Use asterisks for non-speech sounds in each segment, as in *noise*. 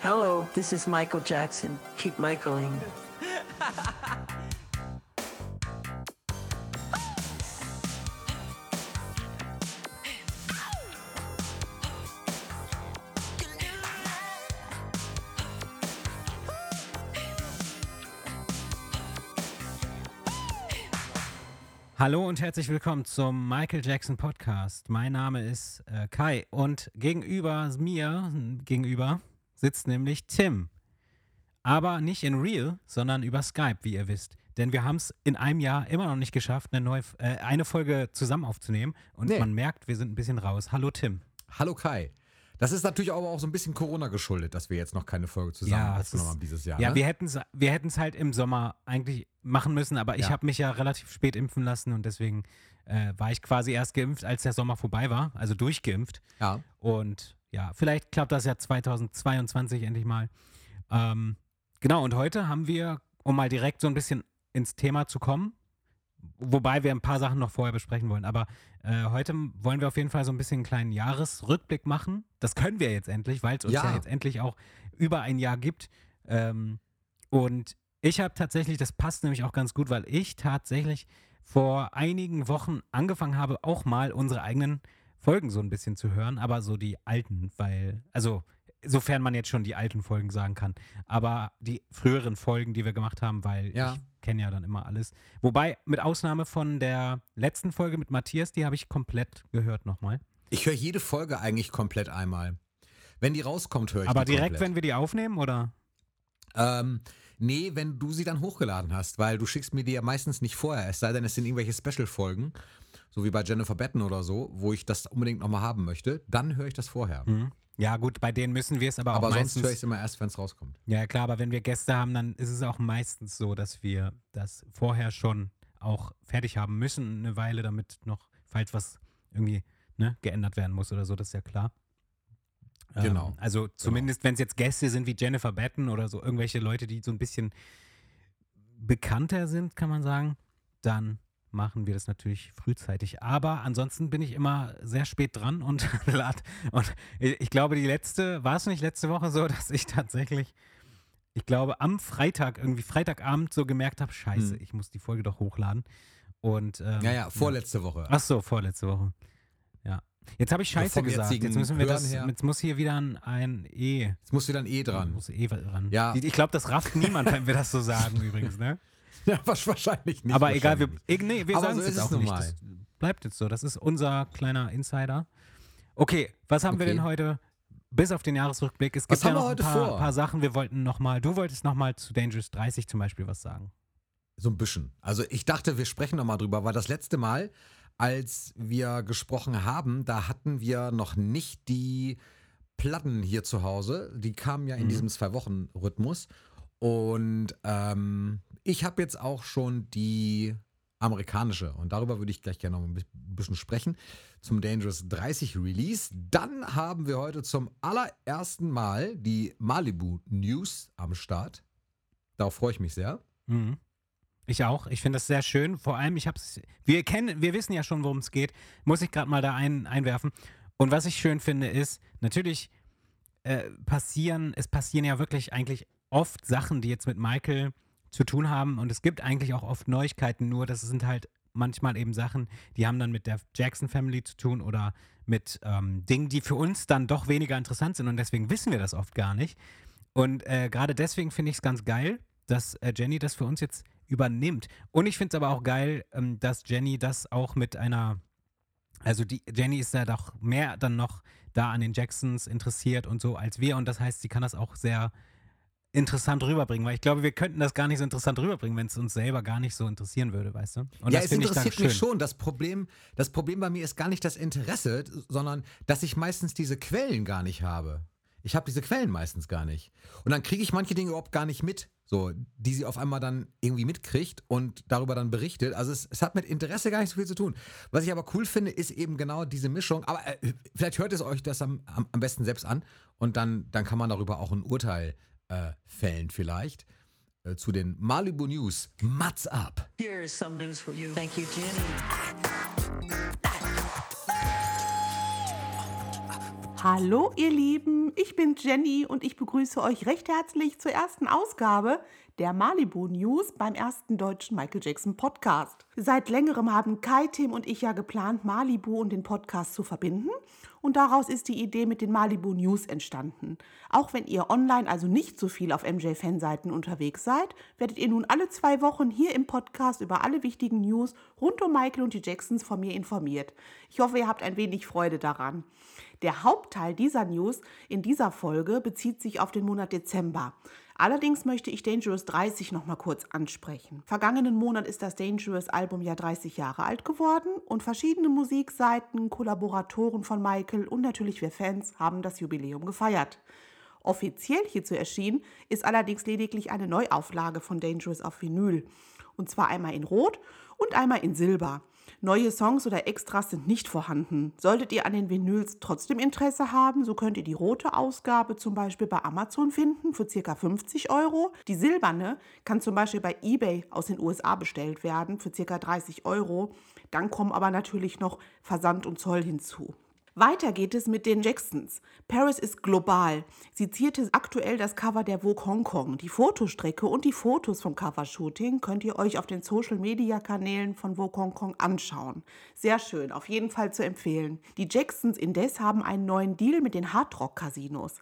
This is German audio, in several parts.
Hello, this is Michael Jackson. Keep Michaeling. Hallo und herzlich willkommen zum Michael Jackson Podcast. Mein Name ist äh, Kai und gegenüber mir, gegenüber, sitzt nämlich Tim. Aber nicht in real, sondern über Skype, wie ihr wisst. Denn wir haben es in einem Jahr immer noch nicht geschafft, eine, neue, äh, eine Folge zusammen aufzunehmen. Und Nee. man merkt, wir sind ein bisschen raus. Hallo Tim. Hallo Kai. Das ist natürlich aber auch so ein bisschen Corona geschuldet, dass wir jetzt noch keine Folge zusammen Ja, aufgenommen haben dieses Jahr. Ja, ne? wir hätten es wir hätten's halt im Sommer eigentlich machen müssen, aber ich Ja. habe mich ja relativ spät impfen lassen und deswegen äh, war ich quasi erst geimpft, als der Sommer vorbei war, also durchgeimpft. ja. Und ja, vielleicht klappt das ja 2022 endlich mal. Ähm, genau, und heute haben wir, um mal direkt so ein bisschen ins Thema zu kommen, wobei wir ein paar Sachen noch vorher besprechen wollen, aber äh, heute wollen wir auf jeden Fall so ein bisschen einen kleinen Jahresrückblick machen. Das können wir jetzt endlich, weil es uns ja. Ja. jetzt endlich auch über ein Jahr gibt. Ähm, und ich habe tatsächlich, das passt nämlich auch ganz gut, weil ich tatsächlich vor einigen Wochen angefangen habe, auch mal unsere eigenen Folgen so ein bisschen zu hören, aber so die alten, weil, also sofern man jetzt schon die alten Folgen sagen kann, aber die früheren Folgen, die wir gemacht haben, weil Ja. ich kenne ja dann immer alles. Wobei, mit Ausnahme von der letzten Folge mit Matthias, die habe ich komplett gehört nochmal. Ich höre jede Folge eigentlich komplett einmal. Wenn die rauskommt, höre ich Aber direkt, komplett. wenn wir die aufnehmen, oder? Ähm, nee, wenn du sie dann hochgeladen hast, weil du schickst mir die ja meistens nicht vorher, es sei denn, es sind irgendwelche Special-Folgen, so wie bei Jennifer Batten oder so, wo ich das unbedingt nochmal haben möchte, dann höre ich das vorher. Mhm. Ja, gut, bei denen müssen wir es aber, Aber auch sonst meistens. höre ich es immer erst, wenn es rauskommt. Ja, klar, aber wenn wir Gäste haben, dann ist es auch meistens so, dass wir das vorher schon auch fertig haben müssen, eine Weile, damit noch, falls was irgendwie ne, geändert werden muss oder so, das ist ja klar. Ähm, Genau. Also zumindest, wenn es jetzt Gäste sind wie Jennifer Batten oder so, irgendwelche Leute, die so ein bisschen bekannter sind, kann man sagen, dann machen wir das natürlich frühzeitig. Aber ansonsten bin ich immer sehr spät dran und *laughs* lad. Und ich glaube, die letzte, war es nicht letzte Woche so, *laughs* dass ich tatsächlich, ich glaube, am Freitag, irgendwie Freitagabend so gemerkt habe, scheiße, Hm. ich muss die Folge doch hochladen. Und ähm, Ja, ja, vorletzte Woche. Ach so, vorletzte Woche. Ja. Jetzt habe ich Scheiße gesagt. Jetzt müssen wir Hören das, her. jetzt muss hier wieder ein, ein E. Jetzt muss wieder ein E dran. Muss E dran. Ja. Ich glaube, das rafft niemand, wenn wir das so sagen *laughs* übrigens, ne? *laughs* Ja, wahrscheinlich nicht. Aber egal, wir, nee, wir sagen so es jetzt auch nun nicht. Das bleibt jetzt so. Das ist unser kleiner Insider. Okay, was haben wir Okay. denn heute? Bis auf den Jahresrückblick. Es Was gibt ja haben wir noch heute ein paar, paar Sachen. Wir wollten noch mal, du wolltest noch mal zu Dangerous 30 zum Beispiel was sagen. So ein bisschen. Also ich dachte, wir sprechen nochmal drüber, weil das letzte Mal, als wir gesprochen haben, da hatten wir noch nicht die Platten hier zu Hause. Die kamen ja in Mhm. diesem Zwei-Wochen-Rhythmus. Und ähm, ich habe jetzt auch schon die amerikanische. Und darüber würde ich gleich gerne noch ein bi- bisschen sprechen. Zum Dangerous 30 Release. Dann haben wir heute zum allerersten Mal die Malibu News am Start. Darauf freue ich mich sehr. Mhm. Ich auch. Ich finde das sehr schön. Vor allem, ich habe es. Wir kennen, wir wissen ja schon, worum es geht. Muss ich gerade mal da ein, einwerfen. Und was ich schön finde, ist, natürlich äh, passieren, es passieren ja wirklich eigentlich oft Sachen, die jetzt mit Michael zu tun haben. Und es gibt eigentlich auch oft Neuigkeiten, nur das sind halt manchmal eben Sachen, die haben dann mit der Jackson Family zu tun oder mit ähm, Dingen, die für uns dann doch weniger interessant sind. Und deswegen wissen wir das oft gar nicht. Und äh, gerade deswegen finde ich es ganz geil, dass äh, Jenny das für uns jetzt übernimmt. Und ich finde es aber auch geil, ähm, dass Jenny das auch mit einer, also die Jenny ist ja doch mehr dann noch da an den Jacksons interessiert und so als wir. Und das heißt, sie kann das auch sehr interessant rüberbringen, weil ich glaube, wir könnten das gar nicht so interessant rüberbringen, wenn es uns selber gar nicht so interessieren würde, weißt du? Und ja, das es interessiert mich schon. Das Problem, das Problem bei mir ist gar nicht das Interesse, sondern dass ich meistens diese Quellen gar nicht habe. Ich habe diese Quellen meistens gar nicht. Und dann kriege ich manche Dinge überhaupt gar nicht mit, so, die sie auf einmal dann irgendwie mitkriegt und darüber dann berichtet. Also es, es hat mit Interesse gar nicht so viel zu tun. Was ich aber cool finde, ist eben genau diese Mischung. Aber äh, vielleicht hört es euch das am, am, am besten selbst an und dann, dann kann man darüber auch ein Urteil äh, fällen vielleicht. Äh, zu den Malibu News. Mats ab. Here is some news for you. Thank you, Jenny. Hallo ihr Lieben, ich bin Jenny und ich begrüße euch recht herzlich zur ersten Ausgabe der Malibu News beim ersten deutschen Michael Jackson Podcast. Seit längerem haben Kai, Tim und ich ja geplant, Malibu und den Podcast zu verbinden und daraus ist die Idee mit den Malibu News entstanden. Auch wenn ihr online also nicht so viel auf MJ-Fanseiten unterwegs seid, werdet ihr nun alle zwei Wochen hier im Podcast über alle wichtigen News rund um Michael und die Jacksons von mir informiert. Ich hoffe, ihr habt ein wenig Freude daran. Der Hauptteil dieser News in dieser Folge bezieht sich auf den Monat Dezember. Allerdings möchte ich Dangerous 30 noch mal kurz ansprechen. Vergangenen Monat ist das Dangerous Album ja 30 Jahre alt geworden und verschiedene Musikseiten, Kollaboratoren von Michael und natürlich wir Fans haben das Jubiläum gefeiert. Offiziell hierzu erschienen ist allerdings lediglich eine Neuauflage von Dangerous auf Vinyl. Und zwar einmal in Rot und einmal in Silber. Neue Songs oder Extras sind nicht vorhanden. Solltet ihr an den Vinyls trotzdem Interesse haben, so könnt ihr die rote Ausgabe zum Beispiel bei Amazon finden für ca. 50 Euro. Die silberne kann zum Beispiel bei eBay aus den USA bestellt werden für ca. 30 Euro. Dann kommen aber natürlich noch Versand und Zoll hinzu. Weiter geht es mit den Jacksons. Paris ist global. Sie zierte aktuell das Cover der Vogue Hong Kong. Die Fotostrecke und die Fotos vom Covershooting könnt ihr euch auf den Social Media Kanälen von Vogue Hong Kong anschauen. Sehr schön, auf jeden Fall zu empfehlen. Die Jacksons indes haben einen neuen Deal mit den Hardrock Casinos.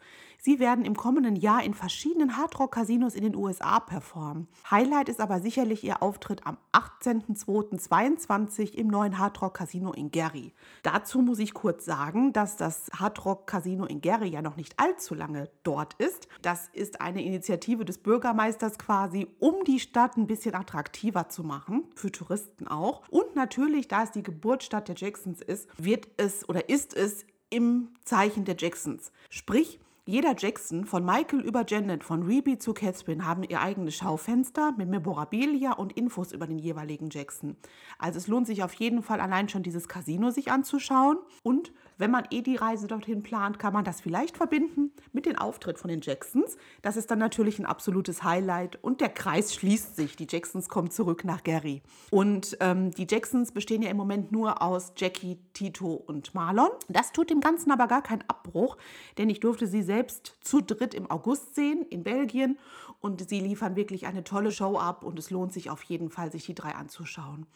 Sie werden im kommenden Jahr in verschiedenen Hardrock-Casinos in den USA performen. Highlight ist aber sicherlich ihr Auftritt am 18.02.22 im neuen Hardrock-Casino in Gary. Dazu muss ich kurz sagen, dass das Hardrock-Casino in Gary ja noch nicht allzu lange dort ist. Das ist eine Initiative des Bürgermeisters quasi, um die Stadt ein bisschen attraktiver zu machen, für Touristen auch. Und natürlich, da es die Geburtsstadt der Jacksons ist, wird es oder ist es im Zeichen der Jacksons. Sprich, jeder Jackson, von Michael über Janet, von Reby zu Catherine, haben ihr eigenes Schaufenster mit Memorabilia und Infos über den jeweiligen Jackson. Also es lohnt sich auf jeden Fall allein schon dieses Casino sich anzuschauen. Und wenn man eh die Reise dorthin plant, kann man das vielleicht verbinden mit dem Auftritt von den Jacksons. Das ist dann natürlich ein absolutes Highlight und der Kreis schließt sich. Die Jacksons kommen zurück nach Gary. Und ähm, die Jacksons bestehen ja im Moment nur aus Jackie, Tito und Marlon. Das tut dem Ganzen aber gar keinen Abbruch, denn ich durfte sie selbst zu dritt im August sehen in Belgien und sie liefern wirklich eine tolle Show ab und es lohnt sich auf jeden Fall, sich die drei anzuschauen.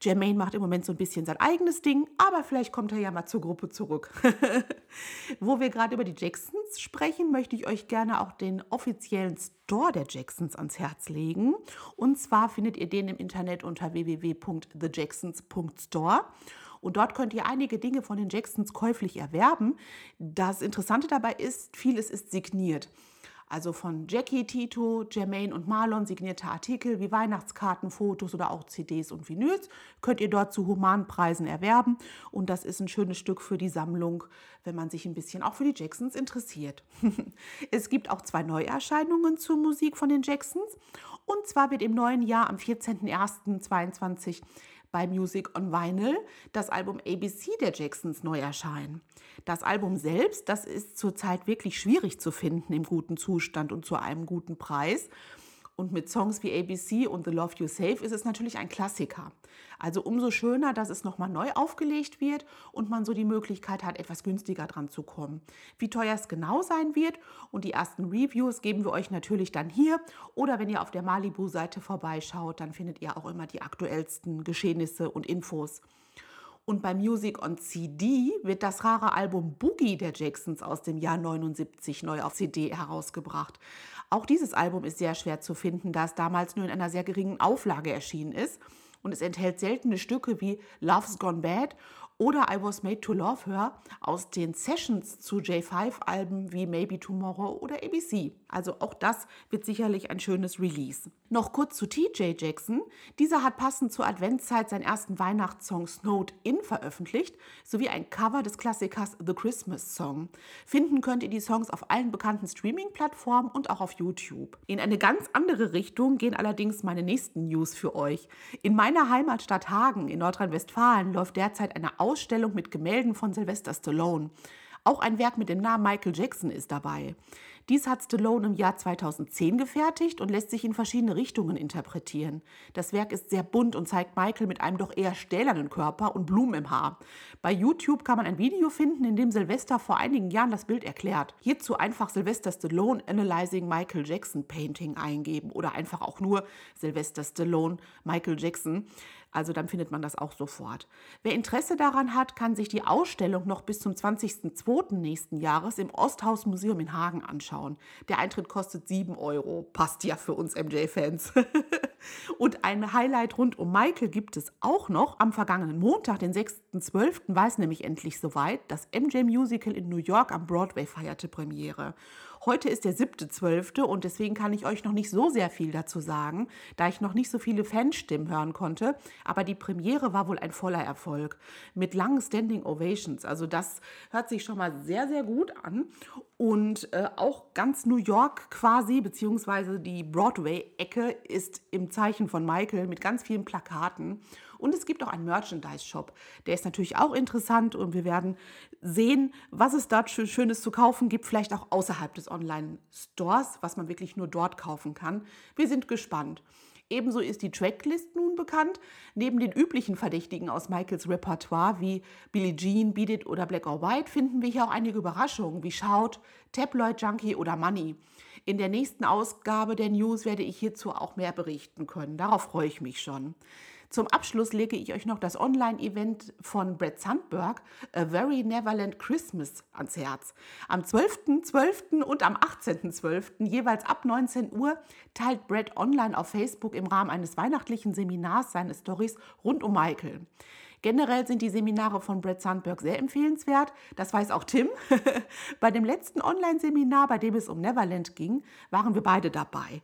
Jermaine macht im Moment so ein bisschen sein eigenes Ding, aber vielleicht kommt er ja mal zur Gruppe zurück. *laughs* Wo wir gerade über die Jacksons sprechen, möchte ich euch gerne auch den offiziellen Store der Jacksons ans Herz legen. Und zwar findet ihr den im Internet unter www.thejacksons.store. Und dort könnt ihr einige Dinge von den Jacksons käuflich erwerben. Das Interessante dabei ist, vieles ist signiert. Also von Jackie, Tito, Jermaine und Marlon signierte Artikel wie Weihnachtskarten, Fotos oder auch CDs und Vinyls könnt ihr dort zu Humanpreisen erwerben. Und das ist ein schönes Stück für die Sammlung, wenn man sich ein bisschen auch für die Jacksons interessiert. *laughs* es gibt auch zwei Neuerscheinungen zur Musik von den Jacksons. Und zwar wird im neuen Jahr am 14.01.2022 bei Music on Vinyl das Album ABC der Jacksons neu erscheinen. Das Album selbst, das ist zurzeit wirklich schwierig zu finden im guten Zustand und zu einem guten Preis. Und mit Songs wie ABC und The Love You Save ist es natürlich ein Klassiker. Also umso schöner, dass es nochmal neu aufgelegt wird und man so die Möglichkeit hat, etwas günstiger dran zu kommen. Wie teuer es genau sein wird und die ersten Reviews geben wir euch natürlich dann hier. Oder wenn ihr auf der Malibu-Seite vorbeischaut, dann findet ihr auch immer die aktuellsten Geschehnisse und Infos. Und bei Music on CD wird das rare Album Boogie der Jacksons aus dem Jahr 79 neu auf CD herausgebracht. Auch dieses Album ist sehr schwer zu finden, da es damals nur in einer sehr geringen Auflage erschienen ist. Und es enthält seltene Stücke wie Love's Gone Bad oder I Was Made to Love Her aus den Sessions zu J5-Alben wie Maybe Tomorrow oder ABC. Also auch das wird sicherlich ein schönes Release. Noch kurz zu TJ Jackson. Dieser hat passend zur Adventszeit seinen ersten Weihnachtssong Snowed In veröffentlicht, sowie ein Cover des Klassikers The Christmas Song. Finden könnt ihr die Songs auf allen bekannten Streaming-Plattformen und auch auf YouTube. In eine ganz andere Richtung gehen allerdings meine nächsten News für euch. In meiner Heimatstadt Hagen in Nordrhein-Westfalen läuft derzeit eine Ausstellung mit Gemälden von Sylvester Stallone. Auch ein Werk mit dem Namen Michael Jackson ist dabei. Dies hat Stallone im Jahr 2010 gefertigt und lässt sich in verschiedene Richtungen interpretieren. Das Werk ist sehr bunt und zeigt Michael mit einem doch eher stählernen Körper und Blumen im Haar. Bei YouTube kann man ein Video finden, in dem Sylvester vor einigen Jahren das Bild erklärt. Hierzu einfach Sylvester Stallone Analyzing Michael Jackson Painting eingeben oder einfach auch nur Sylvester Stallone Michael Jackson. Also dann findet man das auch sofort. Wer Interesse daran hat, kann sich die Ausstellung noch bis zum 20.02. nächsten Jahres im Osthaus Museum in Hagen anschauen. Der Eintritt kostet 7 Euro. Passt ja für uns MJ-Fans. *laughs* Und ein Highlight rund um Michael gibt es auch noch. Am vergangenen Montag, den 6.12., war es nämlich endlich soweit. Das MJ Musical in New York am Broadway feierte Premiere. Heute ist der 7.12. und deswegen kann ich euch noch nicht so sehr viel dazu sagen, da ich noch nicht so viele Fanstimmen hören konnte. Aber die Premiere war wohl ein voller Erfolg mit langen Standing Ovations. Also das hört sich schon mal sehr, sehr gut an. Und äh, auch ganz New York quasi, beziehungsweise die Broadway-Ecke ist im Zeichen von Michael mit ganz vielen Plakaten. Und es gibt auch einen Merchandise-Shop. Der ist natürlich auch interessant und wir werden sehen, was es dort Schönes zu kaufen gibt, vielleicht auch außerhalb des Online-Stores, was man wirklich nur dort kaufen kann. Wir sind gespannt. Ebenso ist die Tracklist nun bekannt. Neben den üblichen Verdächtigen aus Michaels Repertoire wie Billie Jean, Beat It oder Black or White finden wir hier auch einige Überraschungen wie Shout, Tabloid Junkie oder Money. In der nächsten Ausgabe der News werde ich hierzu auch mehr berichten können. Darauf freue ich mich schon. Zum Abschluss lege ich euch noch das Online-Event von Brett Sandberg, A Very Neverland Christmas, ans Herz. Am 12.12. .12. und am 18.12. jeweils ab 19 Uhr teilt Brett online auf Facebook im Rahmen eines weihnachtlichen Seminars seine Stories rund um Michael. Generell sind die Seminare von Brett Sandberg sehr empfehlenswert. Das weiß auch Tim. *laughs* bei dem letzten Online-Seminar, bei dem es um Neverland ging, waren wir beide dabei.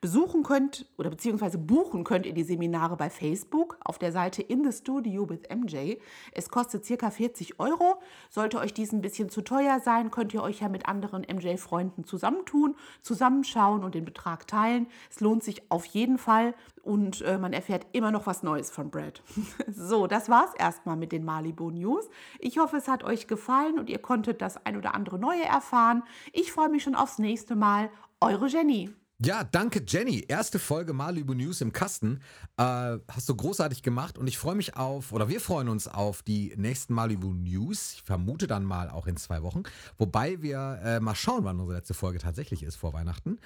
Besuchen könnt oder beziehungsweise buchen könnt ihr die Seminare bei Facebook auf der Seite In the Studio with MJ. Es kostet circa 40 Euro. Sollte euch dies ein bisschen zu teuer sein, könnt ihr euch ja mit anderen MJ-Freunden zusammentun, zusammenschauen und den Betrag teilen. Es lohnt sich auf jeden Fall und äh, man erfährt immer noch was Neues von Brad. *laughs* so, das war's erstmal mit den Malibu News. Ich hoffe, es hat euch gefallen und ihr konntet das ein oder andere Neue erfahren. Ich freue mich schon aufs nächste Mal. Eure Jenny. Ja, danke Jenny. Erste Folge Malibu News im Kasten. Äh, hast du großartig gemacht und ich freue mich auf, oder wir freuen uns auf die nächsten Malibu News. Ich vermute dann mal auch in zwei Wochen. Wobei wir äh, mal schauen, wann unsere letzte Folge tatsächlich ist vor Weihnachten.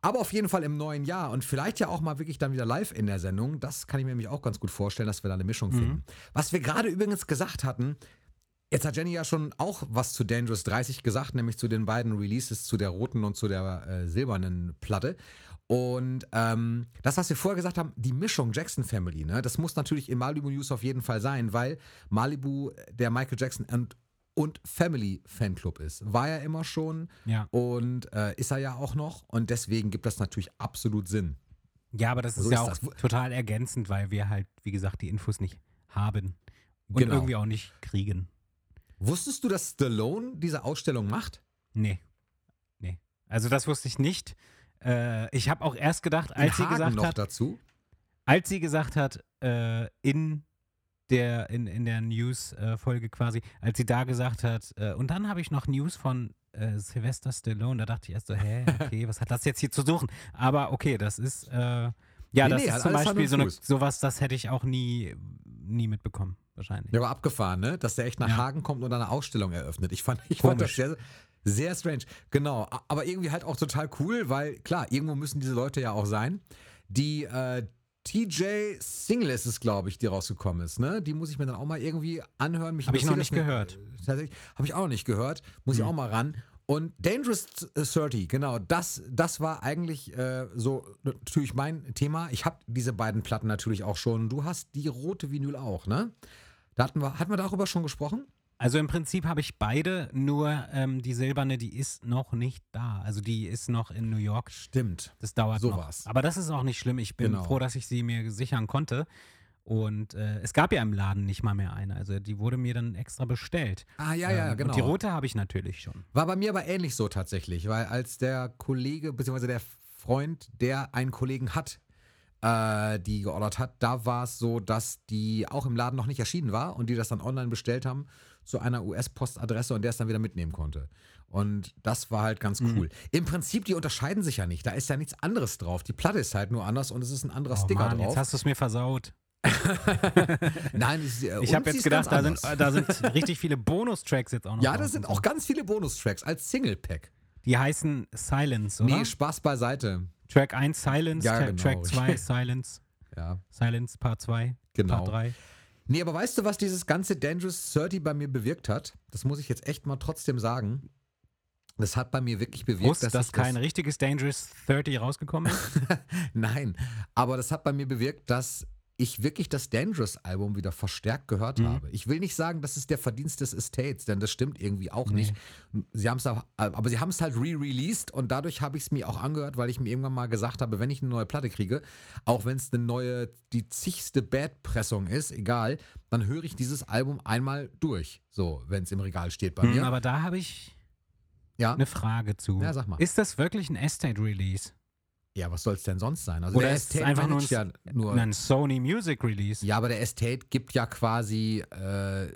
Aber auf jeden Fall im neuen Jahr und vielleicht ja auch mal wirklich dann wieder live in der Sendung. Das kann ich mir nämlich auch ganz gut vorstellen, dass wir da eine Mischung finden. Mhm. Was wir gerade übrigens gesagt hatten, Jetzt hat Jenny ja schon auch was zu Dangerous 30 gesagt, nämlich zu den beiden Releases, zu der roten und zu der äh, silbernen Platte. Und ähm, das, was wir vorher gesagt haben, die Mischung Jackson Family, ne, das muss natürlich in Malibu News auf jeden Fall sein, weil Malibu der Michael Jackson und, und Family Fanclub ist. War er immer schon ja. und äh, ist er ja auch noch. Und deswegen gibt das natürlich absolut Sinn. Ja, aber das ist so ja ist auch das. total ergänzend, weil wir halt, wie gesagt, die Infos nicht haben und genau. irgendwie auch nicht kriegen. Wusstest du, dass Stallone diese Ausstellung macht? Nee. Nee. Also das wusste ich nicht. Äh, ich habe auch erst gedacht, als sie gesagt noch hat. dazu? Als sie gesagt hat, äh, in der, in, in der News-Folge quasi, als sie da gesagt hat, äh, und dann habe ich noch News von äh, Sylvester Stallone, da dachte ich erst so, hä, *laughs* okay, was hat das jetzt hier zu suchen? Aber okay, das ist, äh, ja, nee, das nee, ist zum Beispiel so eine, sowas, das hätte ich auch nie, nie mitbekommen wahrscheinlich. Ja, aber abgefahren, ne? Dass der echt nach ja. Hagen kommt und eine Ausstellung eröffnet. Ich fand, ich fand das sehr, sehr strange. Genau, aber irgendwie halt auch total cool, weil klar, irgendwo müssen diese Leute ja auch sein. Die äh, TJ Single ist es, glaube ich, die rausgekommen ist. Ne? Die muss ich mir dann auch mal irgendwie anhören. Habe ich noch nicht gehört. Tatsächlich, habe ich auch noch nicht gehört. Muss mhm. ich auch mal ran. Und Dangerous 30, genau, das, das war eigentlich äh, so natürlich mein Thema. Ich habe diese beiden Platten natürlich auch schon. Du hast die rote Vinyl auch, ne? Da hatten wir, hatten wir darüber schon gesprochen? Also im Prinzip habe ich beide, nur ähm, die silberne, die ist noch nicht da. Also die ist noch in New York. Stimmt. Das dauert so noch. War's. Aber das ist auch nicht schlimm. Ich bin genau. froh, dass ich sie mir sichern konnte. Und äh, es gab ja im Laden nicht mal mehr eine. Also die wurde mir dann extra bestellt. Ah, ja, ja, ähm, genau. Und die rote habe ich natürlich schon. War bei mir aber ähnlich so tatsächlich, weil als der Kollege, beziehungsweise der Freund, der einen Kollegen hat, äh, die geordert hat, da war es so, dass die auch im Laden noch nicht erschienen war und die das dann online bestellt haben zu einer US-Postadresse und der es dann wieder mitnehmen konnte. Und das war halt Mhm. ganz cool. Im Prinzip, die unterscheiden sich ja nicht. Da ist ja nichts anderes drauf. Die Platte ist halt nur anders und es ist ein anderer Oh Sticker Mann, drauf. jetzt hast du es mir versaut. *laughs* *laughs* Nein, ist, äh, Ich habe jetzt gedacht, da sind, da sind richtig viele Bonustracks jetzt auch noch. Ja, da sind auch ganz viele Bonustracks als Single-Pack. Die heißen Silence, oder? Nee, Spaß beiseite. Track 1 Silence, Ja, genau. Track 2 *laughs* Silence, Ja, Silence Part 2, Genau. Part 3. Nee, aber weißt du, was dieses ganze Dangerous 30 bei mir bewirkt hat? Das muss ich jetzt echt mal trotzdem sagen. Das hat bei mir wirklich bewirkt, Groß, dass dass kein das, richtiges Dangerous 30 rausgekommen ist. *laughs* Nein, aber das hat bei mir bewirkt, dass ich wirklich das Dangerous-Album wieder verstärkt gehört Mhm. habe. Ich will nicht sagen, das ist der Verdienst des Estates, denn das stimmt irgendwie auch nicht. Sie haben's auch, aber sie haben es halt re-released und dadurch habe ich es mir auch angehört, weil ich mir irgendwann mal gesagt habe, wenn ich eine neue Platte kriege, auch wenn es eine neue, die zigste Bad-Pressung ist, egal, dann höre ich dieses Album einmal durch, so, wenn es im Regal steht bei Hm, mir. aber da habe ich ja. eine Frage zu. Ja, sag mal. Ist das wirklich ein Estate-Release? Ja, was soll es denn sonst sein? Also Oder der ist es einfach nur ein, ja nur ein Sony Music Release? Ja, aber der Estate gibt ja quasi, äh,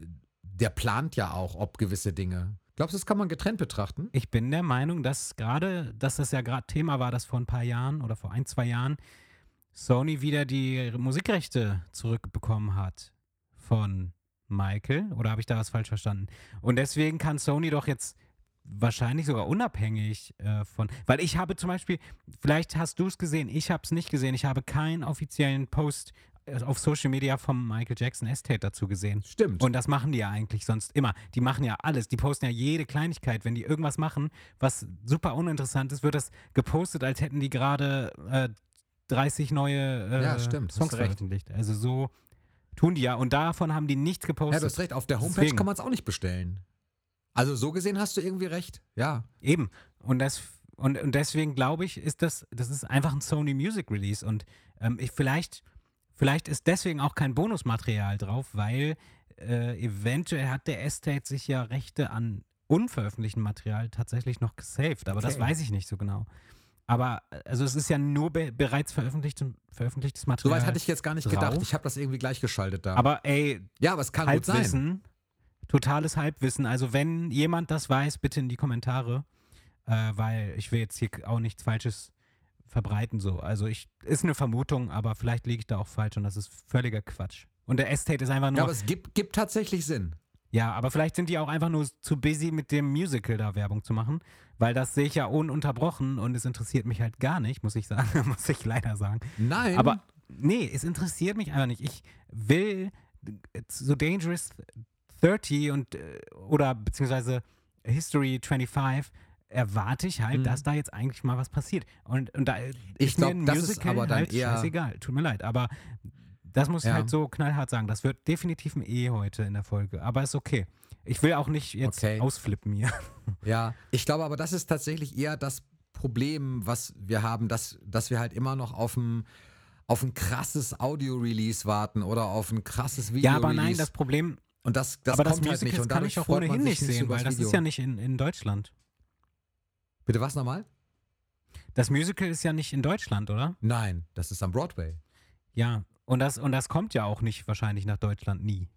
der plant ja auch, ob gewisse Dinge. Glaubst du, das kann man getrennt betrachten? Ich bin der Meinung, dass gerade, dass das ja gerade Thema war, dass vor ein paar Jahren oder vor ein, zwei Jahren Sony wieder die Musikrechte zurückbekommen hat von Michael. Oder habe ich da was falsch verstanden? Und deswegen kann Sony doch jetzt wahrscheinlich sogar unabhängig äh, von, weil ich habe zum Beispiel, vielleicht hast du es gesehen, ich habe es nicht gesehen, ich habe keinen offiziellen Post äh, auf Social Media vom Michael Jackson Estate dazu gesehen. Stimmt. Und das machen die ja eigentlich sonst immer. Die machen ja alles. Die posten ja jede Kleinigkeit. Wenn die irgendwas machen, was super uninteressant ist, wird das gepostet, als hätten die gerade äh, 30 neue äh, Ja, stimmt, Songs veröffentlicht. Also so tun die ja. Und davon haben die nichts ja, gepostet. du hast recht, auf der Homepage Deswegen. kann man es auch nicht bestellen. Also so gesehen hast du irgendwie recht. Ja. Eben. Und das und, und deswegen glaube ich, ist das, das ist einfach ein Sony Music Release. Und ähm, ich vielleicht, vielleicht ist deswegen auch kein Bonusmaterial drauf, weil äh, eventuell hat der Estate sich ja Rechte an unveröffentlichten Material tatsächlich noch gesaved. Aber das Okay. weiß ich nicht so genau. Aber äh, also es ist ja nur be bereits veröffentlicht, veröffentlichtes Material. Soweit hatte ich jetzt gar nicht gedacht. drauf. Ich habe das irgendwie gleichgeschaltet da. Aber ey, ja, aber es kann gut sein. Halbwissen, totales Halbwissen. Also wenn jemand das weiß, bitte in die Kommentare, äh, weil ich will jetzt hier auch nichts Falsches verbreiten so. Also ich ist eine Vermutung, aber vielleicht liege ich da auch falsch und das ist völliger Quatsch. Und der Estate ist einfach nur Ja, aber es gibt, gibt tatsächlich Sinn. ja, aber vielleicht sind die auch einfach nur zu busy mit dem Musical da Werbung zu machen, weil das sehe ich ja ununterbrochen und es interessiert mich halt gar nicht, muss ich sagen, *laughs* muss ich leider sagen. Nein. Aber nee, es interessiert mich einfach nicht. Ich will äh, so Dangerous 30 und äh, oder beziehungsweise History 25 erwarte ich halt, Mhm. dass da jetzt eigentlich mal was passiert. Und, und da Ich ist mir glaub, ein das ist Musical aber dann halt eher- scheißegal. Tut mir leid, aber das muss ich Ja. halt so knallhart sagen. Das wird definitiv ein E heute in der Folge. Aber ist okay. Ich will auch nicht jetzt Okay. ausflippen hier. *laughs* Ja, ich glaube aber, das ist tatsächlich eher das Problem, was wir haben, dass, dass wir halt immer noch auf ein, auf ein krasses Audio-Release warten oder auf ein krasses Video. ja, aber nein, das Problem, und das, das aber das kommt halt nicht. Und kann ich auch ohnehin nicht sehen, weil das Video. ist ja nicht in, in Deutschland. Bitte was nochmal? Das Musical ist ja nicht in Deutschland, oder? Nein, das ist am Broadway. Ja, und das, und das kommt ja auch nicht wahrscheinlich nach Deutschland nie.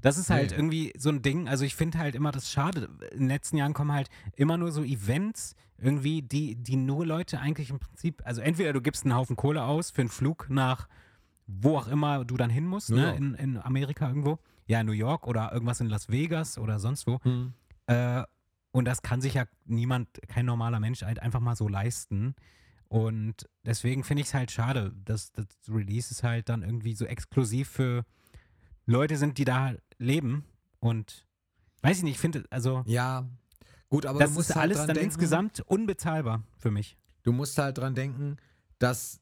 Das ist halt Nee. irgendwie so ein Ding, also ich finde halt immer das schade. In den letzten Jahren kommen halt immer nur so Events, irgendwie, die, die nur Leute eigentlich im Prinzip, also entweder du gibst einen Haufen Kohle aus für einen Flug nach wo auch immer du dann hin musst, ne? In, in Amerika irgendwo. Ja, New York oder irgendwas in Las Vegas oder sonst wo. Äh, und das kann sich ja niemand, kein normaler Mensch halt einfach mal so leisten. Und deswegen finde ich es halt schade, dass das Release ist halt dann irgendwie so exklusiv für Leute sind, die da leben. Und weiß ich nicht, ich finde, also Ja, gut, aber das ist halt alles dann denken, insgesamt unbezahlbar für mich. Du musst halt dran denken, dass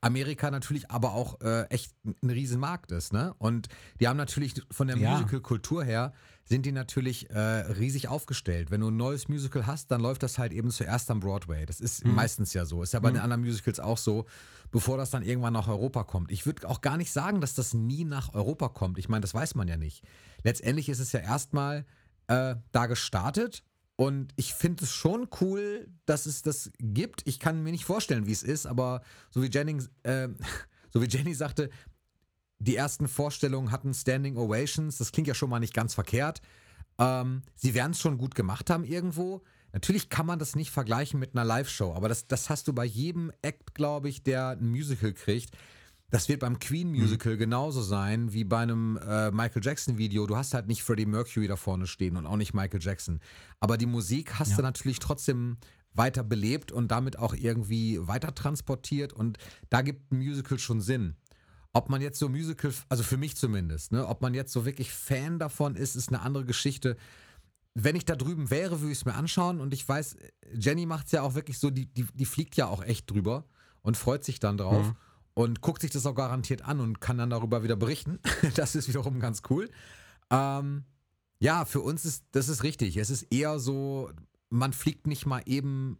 Amerika natürlich aber auch äh, echt ein Riesenmarkt ist, ne? Und die haben natürlich von der Ja. Musical-Kultur her, sind die natürlich äh, riesig aufgestellt. Wenn du ein neues Musical hast, dann läuft das halt eben zuerst am Broadway. Das ist Mhm. meistens ja so. Ist ja bei den anderen Musicals auch so, bevor das dann irgendwann nach Europa kommt. Ich würde auch gar nicht sagen, dass das nie nach Europa kommt. Ich meine, das weiß man ja nicht. Letztendlich ist es ja erstmal äh, da gestartet und ich finde es schon cool, dass es das gibt. Ich kann mir nicht vorstellen, wie es ist, aber so wie Jennings, äh, *laughs* so wie Jenny sagte, die ersten Vorstellungen hatten Standing Ovations. Das klingt ja schon mal nicht ganz verkehrt. Ähm, sie werden es schon gut gemacht haben irgendwo. Natürlich kann man das nicht vergleichen mit einer Live-Show, aber das, das hast du bei jedem Act, glaube ich, der ein Musical kriegt. Das wird beim Queen Musical genauso sein wie bei einem äh, Michael Jackson Video. Du hast halt nicht Freddie Mercury da vorne stehen und auch nicht Michael Jackson. Aber die Musik hast Ja. du natürlich trotzdem weiter belebt und damit auch irgendwie weiter transportiert und da gibt ein Musical schon Sinn. Ob man jetzt so Musical, also für mich zumindest, ne, ob man jetzt so wirklich Fan davon ist, ist eine andere Geschichte. Wenn ich da drüben wäre, würde ich es mir anschauen und ich weiß, Jenny macht es ja auch wirklich so, die, die, die fliegt ja auch echt drüber und freut sich dann drauf Mhm. Und guckt sich das auch garantiert an und kann dann darüber wieder berichten. *laughs* Das ist wiederum ganz cool. Ähm, ja, für uns ist das ist richtig. Es ist eher so, man fliegt nicht mal eben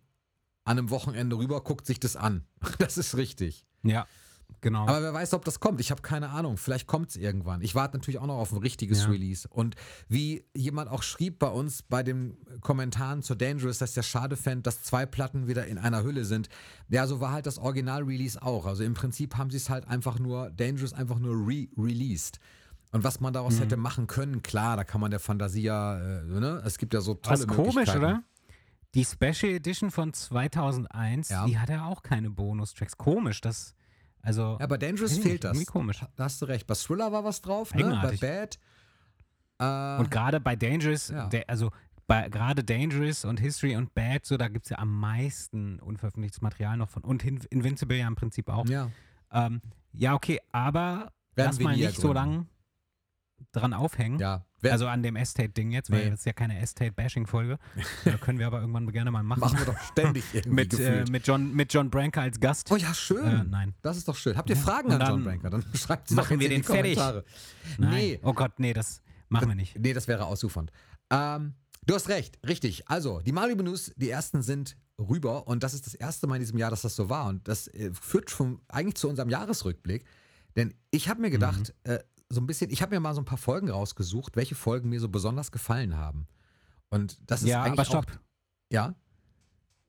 an einem Wochenende rüber, guckt sich das an. *laughs* Das ist richtig. Ja, genau. Aber wer weiß, ob das kommt. Ich habe keine Ahnung. Vielleicht kommt es irgendwann. Ich warte natürlich auch noch auf ein richtiges Ja. Release. Und wie jemand auch schrieb bei uns bei den Kommentaren zur Dangerous, dass der schade fände, dass zwei Platten wieder in einer Hülle sind. Ja, so war halt das Original-Release auch. Also im Prinzip haben sie es halt einfach nur, Dangerous einfach nur re-released. Und was man Mhm. daraus hätte machen können, klar, da kann man der Fantasie ja, äh, ne? Es gibt ja so tolle Was komisch, Möglichkeiten. oder? Die Special Edition von 2001, Ja. die hat ja auch keine Bonustracks. Komisch, das, also, Ja, bei Dangerous fehlt nicht, das. irgendwie komisch. Da hast du recht. Bei Thriller war was drauf, ne? Bei. Bad. Äh, und gerade bei Dangerous, Ja. der, also bei gerade Dangerous und History und Bad, so, da gibt es ja am meisten unveröffentlichtes Material noch von. Und Invincible ja im Prinzip auch. ja. Ähm, ja, okay, aber Werden lass mal nicht so ergründen. lang dran aufhängen. Ja. Wer, Also an dem Estate-Ding jetzt, weil Nee. das ist ja keine Estate-Bashing-Folge. *laughs* Da können wir aber irgendwann gerne mal machen. machen wir doch ständig *laughs* irgendwie mit, äh, mit, John, mit John Branker als Gast. oh ja, schön. Äh, nein. Das ist doch schön. Habt ihr Ja, Fragen an John Branker? Dann *laughs* schreibt sie machen wir in die den fertig. Kommentare. Nein. Nee, Oh Gott, nee, das machen wir nicht. nee, das wäre ausufernd. Ähm, du hast recht, richtig. Also, die Malibu News, die ersten sind rüber und das ist das erste Mal in diesem Jahr, dass das so war. Und das äh, führt schon eigentlich zu unserem Jahresrückblick. Denn ich habe mir gedacht, Mhm. äh, so ein bisschen, ich habe mir mal so ein paar Folgen rausgesucht, welche Folgen mir so besonders gefallen haben. Und das ist Ja, eigentlich aber stopp. auch. Ja.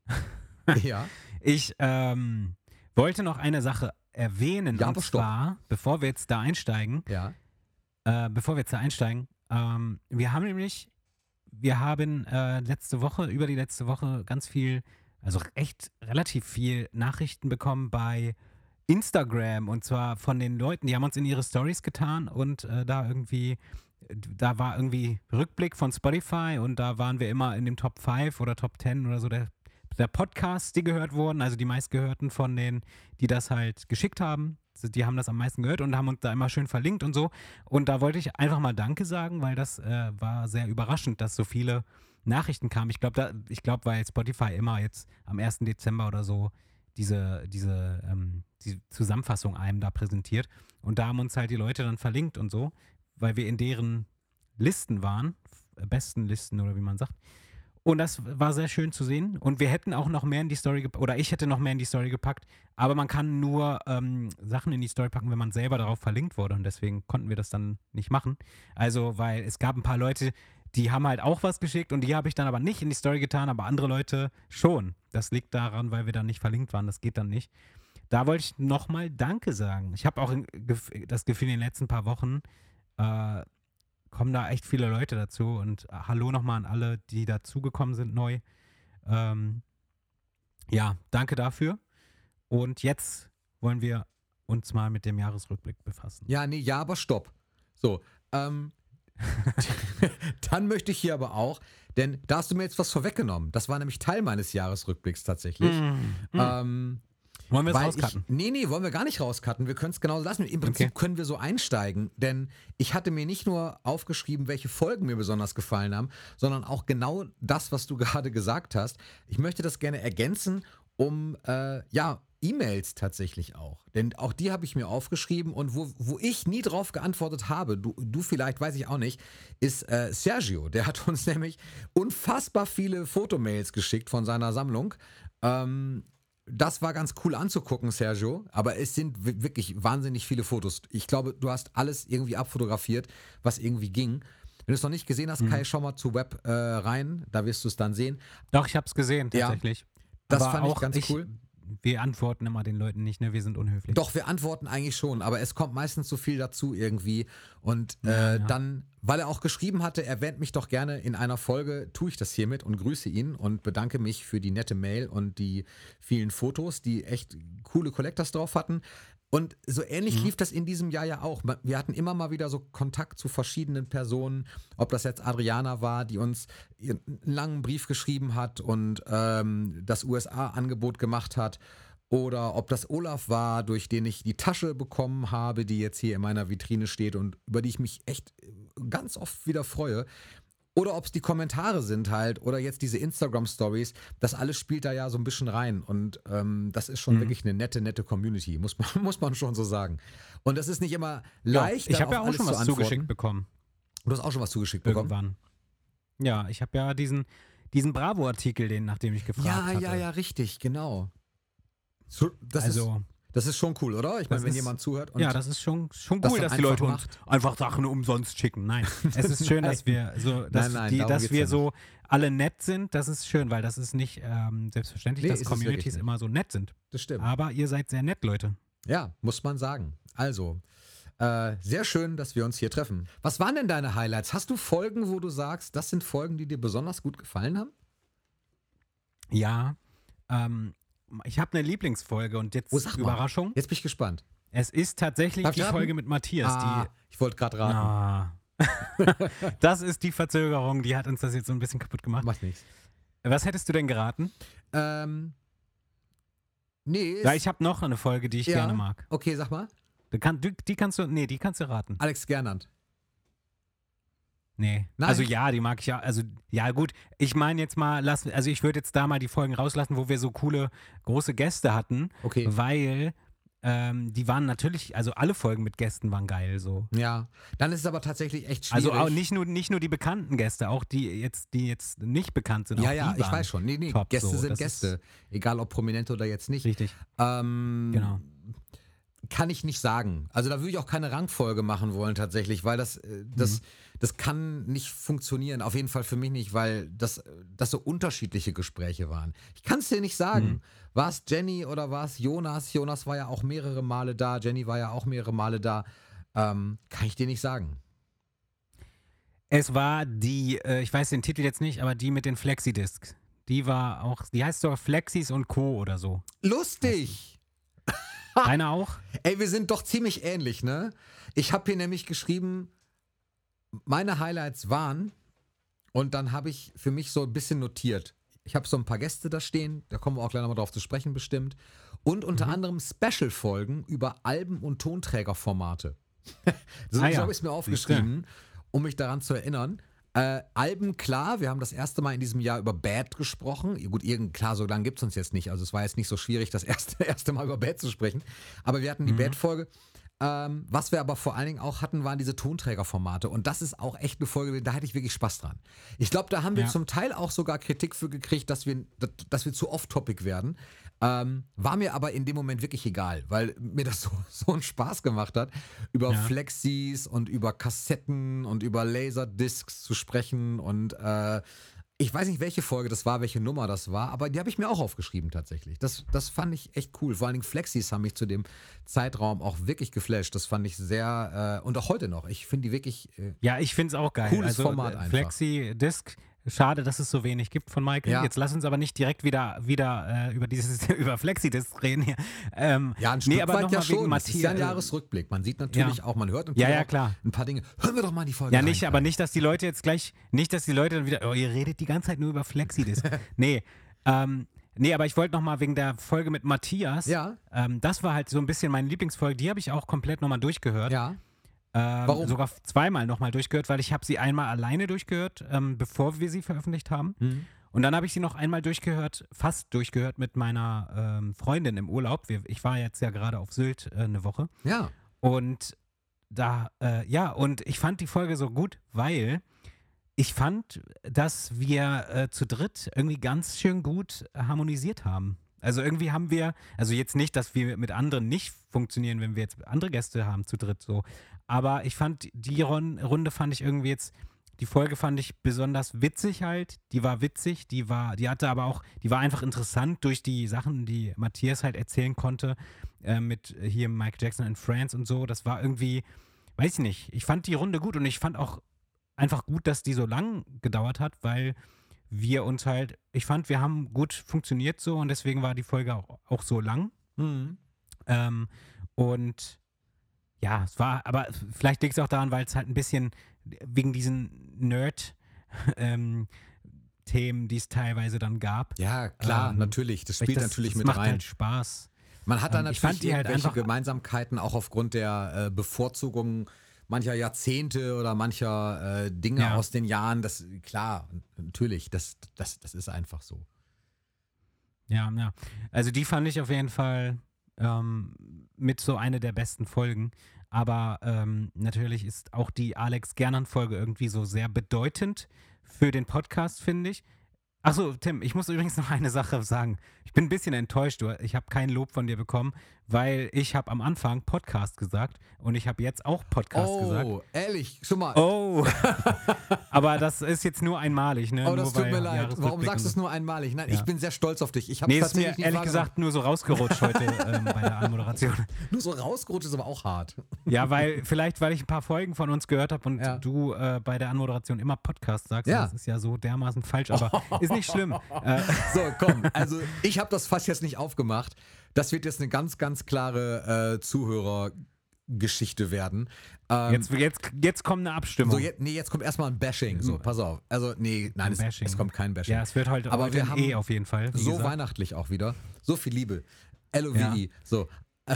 *laughs* ja. Ich ähm, wollte noch eine Sache erwähnen. Ja, und zwar, bevor wir jetzt da einsteigen, Ja. äh, bevor wir jetzt da einsteigen, ähm, wir haben nämlich, wir haben äh, letzte Woche, über die letzte Woche ganz viel, also echt relativ viel Nachrichten bekommen bei Instagram und zwar von den Leuten, die haben uns in ihre Stories getan und äh, da irgendwie, da war irgendwie Rückblick von Spotify und da waren wir immer in dem Top 5 oder Top 10 oder so der, der Podcasts, die gehört wurden, also die meistgehörten von denen, die das halt geschickt haben. Die haben das am meisten gehört und haben uns da immer schön verlinkt und so. Und da wollte ich einfach mal Danke sagen, weil das äh, war sehr überraschend, dass so viele Nachrichten kamen. Ich glaube, ich glaube, weil Spotify immer jetzt am 1. Dezember oder so diese, diese, ähm, die Zusammenfassung einem da präsentiert. Und da haben uns halt die Leute dann verlinkt und so, weil wir in deren Listen waren, f- besten Listen oder wie man sagt. Und das war sehr schön zu sehen. Und wir hätten auch noch mehr in die Story gepackt, oder ich hätte noch mehr in die Story gepackt, aber man kann nur ähm, Sachen in die Story packen, wenn man selber darauf verlinkt wurde. Und deswegen konnten wir das dann nicht machen. Also, weil es gab ein paar Leute, die haben halt auch was geschickt und die habe ich dann aber nicht in die Story getan, aber andere Leute schon. Das liegt daran, weil wir dann nicht verlinkt waren. Das geht dann nicht. Da wollte ich nochmal Danke sagen. Ich habe auch das Gefühl, in den letzten paar Wochen äh, kommen da echt viele Leute dazu. Und äh, hallo nochmal an alle, die dazugekommen sind neu. Ähm, ja, danke dafür. Und jetzt wollen wir uns mal mit dem Jahresrückblick befassen. Ja, nee, ja, aber stopp. So, ähm, *laughs* dann möchte ich hier aber auch, denn da hast du mir jetzt was vorweggenommen. Das war nämlich Teil meines Jahresrückblicks tatsächlich. Ähm, Wollen wir es rauscutten? Ich, nee, nee, wollen wir gar nicht rauscutten. Wir können es genauso lassen. Im Prinzip Okay. können wir so einsteigen, denn ich hatte mir nicht nur aufgeschrieben, welche Folgen mir besonders gefallen haben, sondern auch genau das, was du *laughs* gerade gesagt hast. Ich möchte das gerne ergänzen, um, äh, ja, E-Mails tatsächlich auch. Denn auch die habe ich mir aufgeschrieben und wo, wo ich nie drauf geantwortet habe, du, du vielleicht, weiß ich auch nicht, ist äh, Sergio. Der hat *laughs* uns nämlich unfassbar viele Fotomails geschickt von seiner Sammlung. Ähm, das war ganz cool anzugucken, Sergio, aber es sind wi- wirklich wahnsinnig viele Fotos. Ich glaube, du hast alles irgendwie abfotografiert, was irgendwie ging. Wenn du es noch nicht gesehen hast, Kai, schau mal zu Web äh, rein, da wirst du es dann sehen. Doch, ich habe es gesehen, Ja, tatsächlich. Das Aber fand ich auch ganz cool. Wir antworten immer den Leuten nicht, ne? Wir sind unhöflich. Doch, wir antworten eigentlich schon, aber es kommt meistens zu viel dazu irgendwie. Und äh, Ja, ja. dann, weil er auch geschrieben hatte, erwähnt mich doch gerne in einer Folge, tue ich das hiermit und grüße ihn und bedanke mich für die nette Mail und die vielen Fotos, die echt coole Collectors drauf hatten. Und so ähnlich Mhm. lief das in diesem Jahr ja auch. Wir hatten immer mal wieder so Kontakt zu verschiedenen Personen, ob das jetzt Adriana war, die uns ihren langen Brief geschrieben hat und ähm, das USA-Angebot gemacht hat. Oder ob das Olaf war, durch den ich die Tasche bekommen habe, die jetzt hier in meiner Vitrine steht und über die ich mich echt äh, ganz oft wieder freue. Oder ob es die Kommentare sind halt oder jetzt diese Instagram-Stories. Das alles spielt da ja so ein bisschen rein. Und ähm, das ist Mhm. schon wirklich eine nette, nette Community, muss man, *laughs* muss man schon so sagen. Und das ist nicht immer leicht. ich dann habe ja auch schon zu was antworten. zugeschickt bekommen. Du hast auch schon was zugeschickt bekommen. Irgendwann. Ja, ich habe ja diesen, diesen Bravo-Artikel, den, nach dem ich gefragt Ja, hatte. ja, ja, richtig, genau. So, also, das ist schon cool, oder? Ich meine, wenn ist- jemand zuhört und ja, das ist schon, schon cool, dann dass die Leute einfach uns einfach Sachen umsonst schicken. Nein, es ist schön, *laughs* dass wir so, dass, Nein, nein, die, dass wir ja so alle nett sind. Das ist schön, weil das ist nicht ähm, selbstverständlich, Nee, dass Communities immer so nett sind. das stimmt. Aber ihr seid sehr nett, Leute. Ja, muss man sagen. Also, äh, sehr schön, dass wir uns hier treffen. Was waren denn deine Highlights? Hast du Folgen, wo du sagst, das sind Folgen, die dir besonders gut gefallen haben? Ja, ähm, ich habe eine Lieblingsfolge und jetzt Oh, mal. Überraschung. Jetzt bin ich gespannt. Es ist tatsächlich die raten? Folge mit Matthias, ah, die ich wollte gerade raten. Ah. *laughs* das ist die Verzögerung, die hat uns das jetzt so ein bisschen kaputt gemacht. Macht nichts. Was hättest du denn geraten? Ähm, nee. Ja, ich habe noch eine Folge, die ich Ja. gerne mag. Okay, sag mal. Die, kann, die, die kannst du, nee, die kannst du raten. Alex Gernand. Nee. Nein. Also ja, die mag ich ja. Also ja, gut. Ich meine jetzt mal, lass, also ich würde jetzt da mal die Folgen rauslassen, wo wir so coole große Gäste hatten, Okay. weil ähm, die waren natürlich, also alle Folgen mit Gästen waren geil so. Ja. Dann ist es aber tatsächlich echt schwierig. Also auch nicht nur, nicht nur die bekannten Gäste, auch die jetzt, die jetzt nicht bekannt sind. Ja, ja, ich weiß schon. Nee, nee, top, Gäste so. sind Das Gäste. Egal ob Prominente oder jetzt nicht. Richtig, Ähm, genau. Kann ich nicht sagen. Also da würde ich auch keine Rangfolge machen wollen tatsächlich, weil das, äh, das, Mhm. Das kann nicht funktionieren. Auf jeden Fall für mich nicht, weil das, das so unterschiedliche Gespräche waren. Ich kann es dir nicht sagen. Mhm. War es Jenny oder war es Jonas? Jonas war ja auch mehrere Male da, Jenny war ja auch mehrere Male da. Ähm, kann ich dir nicht sagen. Es war die, äh, ich weiß den Titel jetzt nicht, aber die mit den Flexidiscs. Die war auch, die heißt sogar Flexis und Co. oder so. Lustig! Deine auch? *laughs* Ey, wir sind doch ziemlich ähnlich, ne? Ich habe hier nämlich geschrieben, meine Highlights waren, und dann habe ich für mich so ein bisschen notiert. Ich habe so ein paar Gäste da stehen, da kommen wir auch gleich nochmal drauf zu sprechen, bestimmt. Und unter Mhm. anderem Special-Folgen über Alben- und Tonträgerformate. *laughs* so Ah ja, habe ich es mir aufgeschrieben, um mich daran zu erinnern. Äh, Alben, klar, wir haben das erste Mal in diesem Jahr über Bad gesprochen. Gut, irgend, klar, so lange gibt es uns jetzt nicht. Also es war jetzt nicht so schwierig, das *laughs* erste, erste Mal über Bad zu sprechen. Aber wir hatten die Bad-Folge. Ähm, was wir aber vor allen Dingen auch hatten, waren diese Tonträgerformate. Und das ist auch echt eine Folge, da hatte ich wirklich Spaß dran. Ich glaube, da haben wir Ja. zum Teil auch sogar Kritik für gekriegt, dass wir, dass, wir zu off-topic werden. Ähm, war mir aber in dem Moment wirklich egal, weil mir das *laughs* so, so einen Spaß gemacht hat, über Ja. Flexis und über Kassetten und über Laserdiscs zu sprechen. Und äh, ich weiß nicht, welche Folge das war, welche Nummer das war, aber die habe ich mir auch aufgeschrieben tatsächlich. Das, das fand ich echt cool. Vor allen Dingen Flexis haben mich zu dem Zeitraum auch wirklich geflasht. Das fand ich sehr, äh, und auch heute noch. Ich finde die wirklich, äh, Ja, ich finde es auch geil. Cooles also, Format äh, einfach. Flexi-Disc, schade, dass es so wenig gibt von Michael. Ja. Jetzt lass uns aber nicht direkt wieder, wieder äh, über dieses *laughs* über Flexi-Disc reden hier. Ähm, ja, ein nee, Stück aber weit noch ja mal wegen schon. Das ist ja ein Matthias- Jahresrückblick. Man sieht natürlich Ja. auch, man hört natürlich Ja, ja, klar. ein paar Dinge. Hören wir doch mal die Folge Ja, nicht, rein. aber nicht, dass die Leute jetzt gleich, nicht, dass die Leute dann wieder, oh, ihr redet die ganze Zeit nur über Flexidisc. *laughs* nee, ähm, nee, aber ich wollte nochmal wegen der Folge mit Matthias, Ja, ähm, das war halt so ein bisschen meine Lieblingsfolge, die habe ich auch komplett nochmal durchgehört. ja. Ähm, Warum? Sogar zweimal nochmal durchgehört, weil ich habe sie einmal alleine durchgehört, ähm, bevor wir sie veröffentlicht haben. Hm. Und dann habe ich sie noch einmal durchgehört, fast durchgehört mit meiner ähm, Freundin im Urlaub. Wir, ich war jetzt ja gerade auf Sylt äh, eine Woche. Ja. Und da, äh, ja, und ich fand die Folge so gut, weil ich fand, dass wir äh, zu dritt irgendwie ganz schön gut harmonisiert haben. Also irgendwie haben wir, also jetzt nicht, dass wir mit anderen nicht funktionieren, wenn wir jetzt andere Gäste haben zu dritt so. Aber ich fand, die Runde fand ich irgendwie jetzt, Die Folge fand ich besonders witzig halt. Die war witzig, die war, die hatte aber auch, die war einfach interessant durch die Sachen, die Matthias halt erzählen konnte äh, mit hier Mike Jackson in France und so. Das war irgendwie, weiß ich nicht. Ich fand die Runde gut und ich fand auch einfach gut, dass die so lang gedauert hat, weil wir uns halt, ich fand, wir haben gut funktioniert so und deswegen war die Folge auch, auch so lang. Mhm. Ähm, und ja, es war, aber vielleicht liegt es auch daran, weil es halt ein bisschen wegen diesen Nerd-Themen, *laughs* die es teilweise dann gab. Ja, klar, Ähm, natürlich. Das spielt das, natürlich das mit macht rein. halt Spaß. Man hat da ähm, ich natürlich halt irgendwelche einfach- Gemeinsamkeiten, auch aufgrund der äh, Bevorzugung mancher Jahrzehnte oder mancher äh, Dinge Ja. aus den Jahren. Das, klar, natürlich, das, das, das ist einfach so. Ja, ja. Also die fand ich auf jeden Fall ähm, mit so eine der besten Folgen. Aber ähm, natürlich ist auch die Alex Gernand-Folge irgendwie so sehr bedeutend für den Podcast, finde ich. Achso, Tim, ich muss übrigens noch eine Sache sagen. Ich bin ein bisschen enttäuscht. Ich habe kein Lob von dir bekommen, weil ich habe am Anfang Podcast gesagt und ich habe jetzt auch Podcast gesagt. oh, ehrlich, schon mal. Oh, *laughs* aber das ist jetzt nur einmalig, ne? Oh, nur das tut weil mir leid. Warum sagst du es nur einmalig? Nein, Ja. ich bin sehr stolz auf dich. Ich habe Nee, ist mir ehrlich wahrgenommen. gesagt nur so rausgerutscht heute *laughs* ähm, bei der Anmoderation. Nur so rausgerutscht ist aber auch hart. Ja, weil vielleicht, weil ich ein paar Folgen von uns gehört habe und Ja. du äh, bei der Anmoderation immer Podcast sagst. Ja. Das ist ja so dermaßen falsch, aber *laughs* ist nicht schlimm. Äh, So, komm. Also, ich habe das Fass jetzt nicht aufgemacht. Das wird jetzt eine ganz, ganz klare äh, Zuhörergeschichte werden. Ähm, jetzt, jetzt, jetzt kommt eine Abstimmung. so, jetzt, nee, jetzt kommt erstmal ein Bashing. So, pass auf. Also, nee, nein, es, es kommt kein Bashing. ja, es wird heute, Aber heute wir ein haben E auf jeden Fall. So gesagt. weihnachtlich auch wieder. So viel Liebe. L-O-V-E. So. *laughs*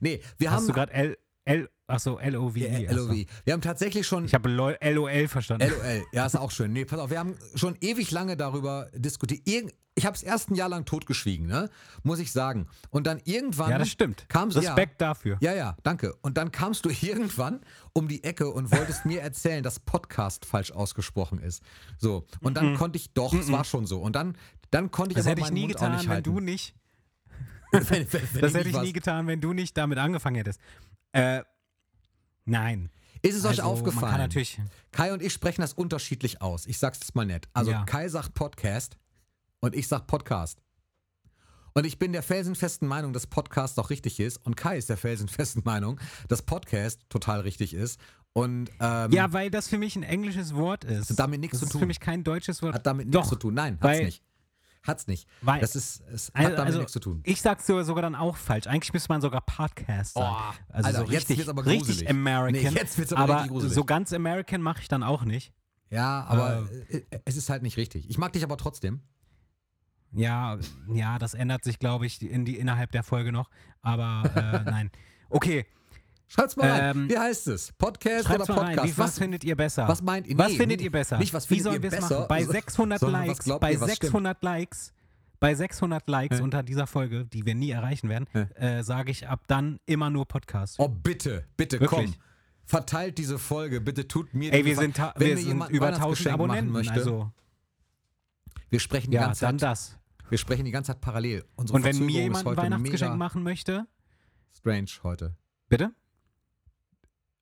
nee, wir Hast haben. du gerade L, L, achso, L-O-V-E. äh, L-O-V-E. Wir haben tatsächlich schon. Ich habe LOL LOL verstanden. LOL, ja, ist auch schön. Nee, pass auf, wir haben schon ewig lange darüber diskutiert. Irgend, ich habe es erst ein Jahr lang totgeschwiegen, ne? Muss ich sagen. Und dann irgendwann. ja, das stimmt. Kam's, Respekt dafür. Ja, ja, ja, danke. Und dann kamst du *laughs* irgendwann um die Ecke und wolltest mir erzählen, dass Podcast falsch ausgesprochen ist. So. Und dann konnte ich doch, es war schon so. Und dann, dann konnte ich Das aber hätte ich meinen nie Mund auch getan, nicht wenn halten. du nicht. *laughs* wenn, wenn, wenn Das hätte ich nie getan, wenn du nicht damit angefangen hättest. Äh, nein. Ist es euch Also, Man aufgefallen? Kai und ich sprechen das unterschiedlich aus. Ich sag's jetzt mal nett. Also Ja. Kai sagt Podcast und ich sag Podcast. Und ich bin der felsenfesten Meinung, dass Podcast auch richtig ist. Und Kai ist der felsenfesten Meinung, dass Podcast total richtig ist. Und ähm, Ja, weil das für mich ein englisches Wort ist. Hat damit nichts das zu ist tun. für mich kein deutsches Wort. hat damit Doch, nichts zu tun. Nein, hat's nicht. Hat's nicht. Weil- das ist, es hat Also, damit also, nichts zu tun. Ich sag's so, sogar dann auch falsch. Eigentlich müsste man sogar Podcast sagen. Oh, also Alter, so jetzt richtig, wird's aber richtig gruselig. American. Nee, jetzt wird's aber richtig gruselig. so ganz American mache ich dann auch nicht. Ja, aber äh, es ist halt nicht richtig. Ich mag dich aber trotzdem. Ja, ja, das ändert sich, glaube ich, in die, innerhalb der Folge noch. Aber äh, nein. Okay, Schreibt's mal rein. Ähm, Wie heißt es? Podcast oder mal rein. Podcast? Wie, was, findet ihr besser? was meint ihr? Was Nee, findet nee, ihr besser? nicht, was Wie sollen wir es machen? Bei so- 600 sondern was Likes, bei ihr, was stimmt? 600 Likes, bei 600 Likes Ja. unter dieser Folge, die wir nie erreichen werden, Ja. äh, sage ich ab dann immer nur Podcast. Oh, bitte, bitte, Wirklich. komm. Verteilt diese Folge, bitte tut mir Ey, wir sind, wir sind über 1000 Weihnachtsgeschenk machen Abonnenten. möchte, also, wir sprechen die ja, ganze dann Zeit, das. Wir sprechen die ganze Zeit parallel. Unsere Und wenn Verzögerung mir jemand ein Weihnachtsgeschenk machen möchte, strange heute. bitte?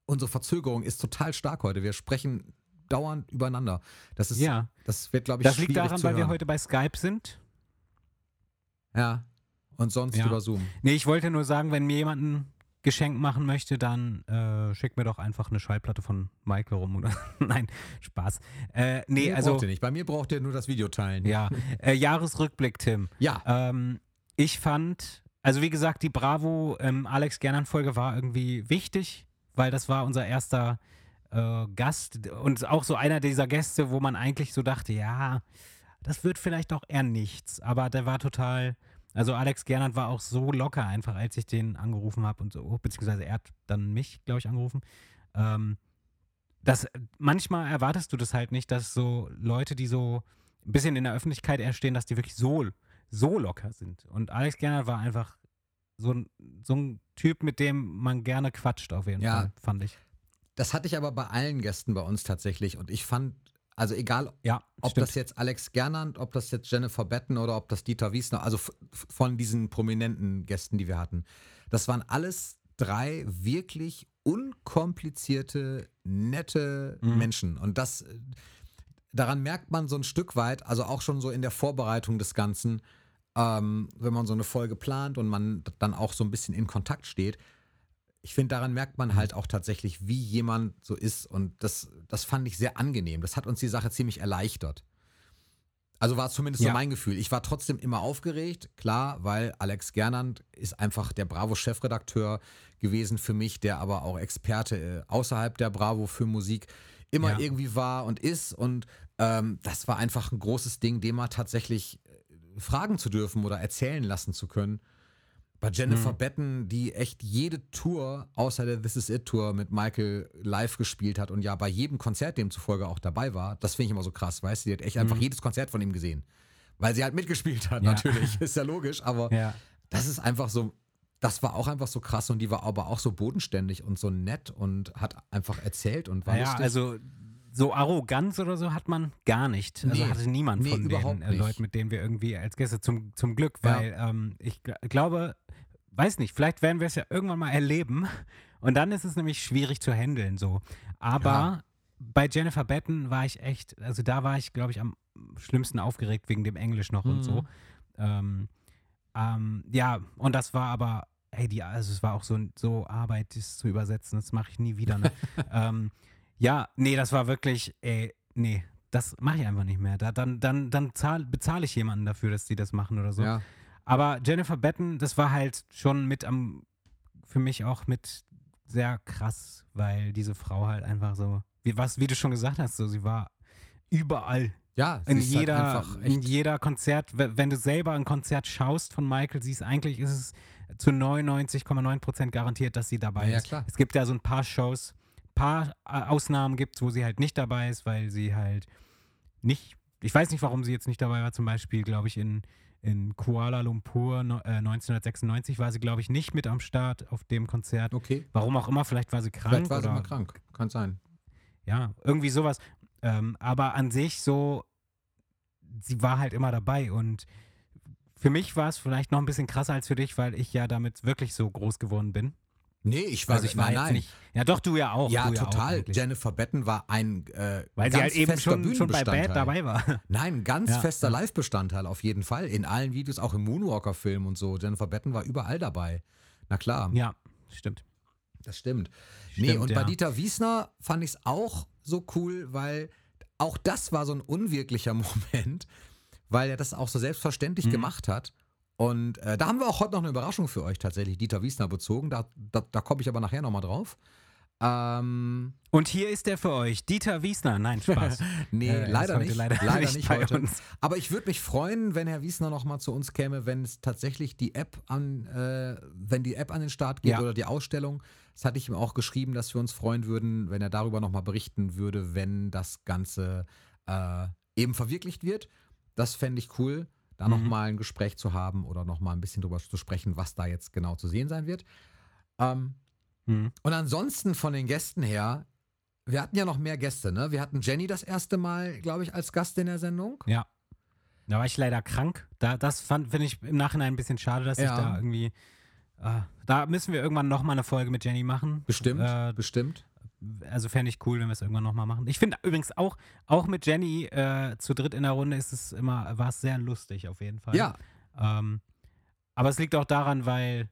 Unsere Verzögerung ist total stark heute. Wir sprechen dauernd übereinander. Das ist, Ja. das wird, glaube ich, Das liegt daran, weil wir hören. heute bei Skype sind. Ja. Und sonst Ja. über Zoom. Nee, ich wollte nur sagen, wenn mir jemand ein Geschenk machen möchte, dann äh, schickt mir doch einfach eine Schallplatte von Michael rum. Oder *laughs* Nein, Spaß. Äh, nee, Mir also, braucht ihr nicht. Bei mir braucht ihr nur das Video teilen. ja. Äh, Jahresrückblick, Tim. Ja. Ähm, ich fand, also wie gesagt, die Bravo ähm, Alex Gernand-Folge war irgendwie wichtig, weil das war unser erster äh, Gast und auch so einer dieser Gäste, wo man eigentlich so dachte, ja, das wird vielleicht auch eher nichts. Aber der war total, also Alex Gernand war auch so locker einfach, als ich den angerufen habe und so, beziehungsweise er hat dann mich, glaube ich, angerufen. Ähm, das, manchmal erwartest du das halt nicht, dass so Leute, die so ein bisschen in der Öffentlichkeit erstehen, dass die wirklich so, so locker sind. Und Alex Gernand war einfach so ein, so ein Typ, mit dem man gerne quatscht, auf jeden Ja. Fall, fand ich. Das hatte ich aber bei allen Gästen bei uns tatsächlich. Und ich fand, also egal, Ja, ob stimmt. das jetzt Alex Gernand, ob das jetzt Jennifer Betten oder ob das Dieter Wiesner, also von diesen prominenten Gästen, die wir hatten, das waren alles drei wirklich unkomplizierte, nette Mhm. Menschen. Und das, äh, daran merkt man so ein Stück weit, also auch schon so in der Vorbereitung des Ganzen, ähm, wenn man so eine Folge plant und man dann auch so ein bisschen in Kontakt steht. Ich finde, daran merkt man halt auch tatsächlich, wie jemand so ist. Und das, das fand ich sehr angenehm. Das hat uns die Sache ziemlich erleichtert. Also war zumindest Ja. so mein Gefühl. Ich war trotzdem immer aufgeregt, klar, weil Alex Gernand ist einfach der Bravo-Chefredakteur gewesen für mich, der aber auch Experte äh, außerhalb der Bravo für Musik immer Ja. irgendwie war und ist. Und ähm, das war einfach ein großes Ding, dem mal tatsächlich äh, fragen zu dürfen oder erzählen lassen zu können. Bei Jennifer Mhm. Betten, die echt jede Tour außer der This Is It Tour mit Michael live gespielt hat und ja bei jedem Konzert demzufolge auch dabei war, das finde ich immer so krass, weißt du, die hat echt einfach jedes Konzert von ihm gesehen. Weil sie halt mitgespielt hat, Mhm. Ja. natürlich, *laughs* ist ja logisch, aber Ja. das ist einfach so, das war auch einfach so krass und die war aber auch so bodenständig und so nett und hat einfach erzählt und war Naja, lustig. also so Arroganz oder so hat man gar nicht. Also Nee, hatte niemand nee, von den äh. Leuten, mit denen wir irgendwie als Gäste zum, zum Glück, Ja. weil ähm, ich gl- glaube, weiß nicht, vielleicht werden wir es ja irgendwann mal erleben und dann ist es nämlich schwierig zu handeln so. Aber Ja. bei Jennifer Betten war ich echt, also da war ich, glaube ich, am schlimmsten aufgeregt wegen dem Englisch noch und so. Mhm. Ähm, ähm, ja, und das war aber, hey, die, also es war auch so, so Arbeit, das zu übersetzen, das mache ich nie wieder. Ne? *laughs* ähm, ja, nee, das war wirklich, ey, nee, das mache ich einfach nicht mehr. Da, dann dann, dann zahl, bezahle ich jemanden dafür, dass die das machen oder so. ja. Aber Jennifer Betten, das war halt schon mit am, für mich auch mit sehr krass, weil diese Frau halt einfach so, wie, was, wie du schon gesagt hast, so, sie war überall Ja, sie in ist halt jeder, einfach in jeder Konzert, wenn du selber ein Konzert schaust von Michael, siehst eigentlich ist es zu 99,9 Prozent garantiert, dass sie dabei Ja, ja, ist. klar. Es gibt ja so ein paar Shows, paar äh, Ausnahmen gibt es, wo sie halt nicht dabei ist, weil sie halt nicht, ich weiß nicht, warum sie jetzt nicht dabei war, zum Beispiel, glaube ich, in, in Kuala Lumpur no, äh, 1996 war sie, glaube ich, nicht mit am Start auf dem Konzert. okay. Warum auch immer, vielleicht war sie krank Vielleicht war sie oder mal krank, kann sein. ja, irgendwie sowas. Ähm, aber an sich so, sie war halt immer dabei und für mich war es vielleicht noch ein bisschen krasser als für dich, weil ich ja damit wirklich so groß geworden bin. Nee, ich war, also ich war nein, nicht. Ja, doch, du ja auch. Ja, du ja Auch total. Jennifer Betten war ein äh, weil ganz sie halt eben fester schon, schon bei Bad dabei war. *laughs* Nein, ganz Ja, fester. Live-Bestandteil auf jeden Fall. In allen Videos, auch im Moonwalker-Film und so. Jennifer Betten war überall dabei. Na klar, ja, stimmt. das stimmt. nee, Stimmt, und bei ja. Dieter Wiesner fand ich es auch so cool, weil auch das war so ein unwirklicher *laughs* Moment, weil er das auch so selbstverständlich Mhm. gemacht hat. Und äh, da haben wir auch heute noch eine Überraschung für euch tatsächlich, Dieter Wiesner bezogen. Da, da, da komme ich aber nachher nochmal drauf. Ähm, Und hier ist er für euch, Dieter Wiesner. Nein, Spaß. *laughs* Nee, Äh, leider, nicht, leider leider, nicht nicht, bei heute. uns. Aber ich würde mich freuen, wenn Herr Wiesner noch mal zu uns käme, wenn es tatsächlich die App an, äh, wenn die App an den Start geht Ja. oder die Ausstellung. Das hatte ich ihm auch geschrieben, dass wir uns freuen würden, wenn er darüber noch mal berichten würde, wenn das Ganze äh, eben verwirklicht wird. Das fände ich cool, da noch Mhm. mal ein Gespräch zu haben oder noch mal ein bisschen drüber zu sprechen, was da jetzt genau zu sehen sein wird. Ähm, Hm. und ansonsten von den Gästen her, wir hatten ja noch mehr Gäste, ne? Wir hatten Jenny das erste Mal, glaube ich, als Gast in der Sendung. Ja. Da war ich leider krank. Da, das fand, finde ich im Nachhinein ein bisschen schade, dass ich Ja. da irgendwie. Äh, da müssen wir irgendwann nochmal eine Folge mit Jenny machen. Bestimmt, Äh, bestimmt. Also fände ich cool, wenn wir es irgendwann nochmal machen. Ich finde übrigens auch, auch mit Jenny äh, zu dritt in der Runde ist es immer, war es sehr lustig auf jeden Fall. Ja, Ähm, aber es liegt auch daran, weil,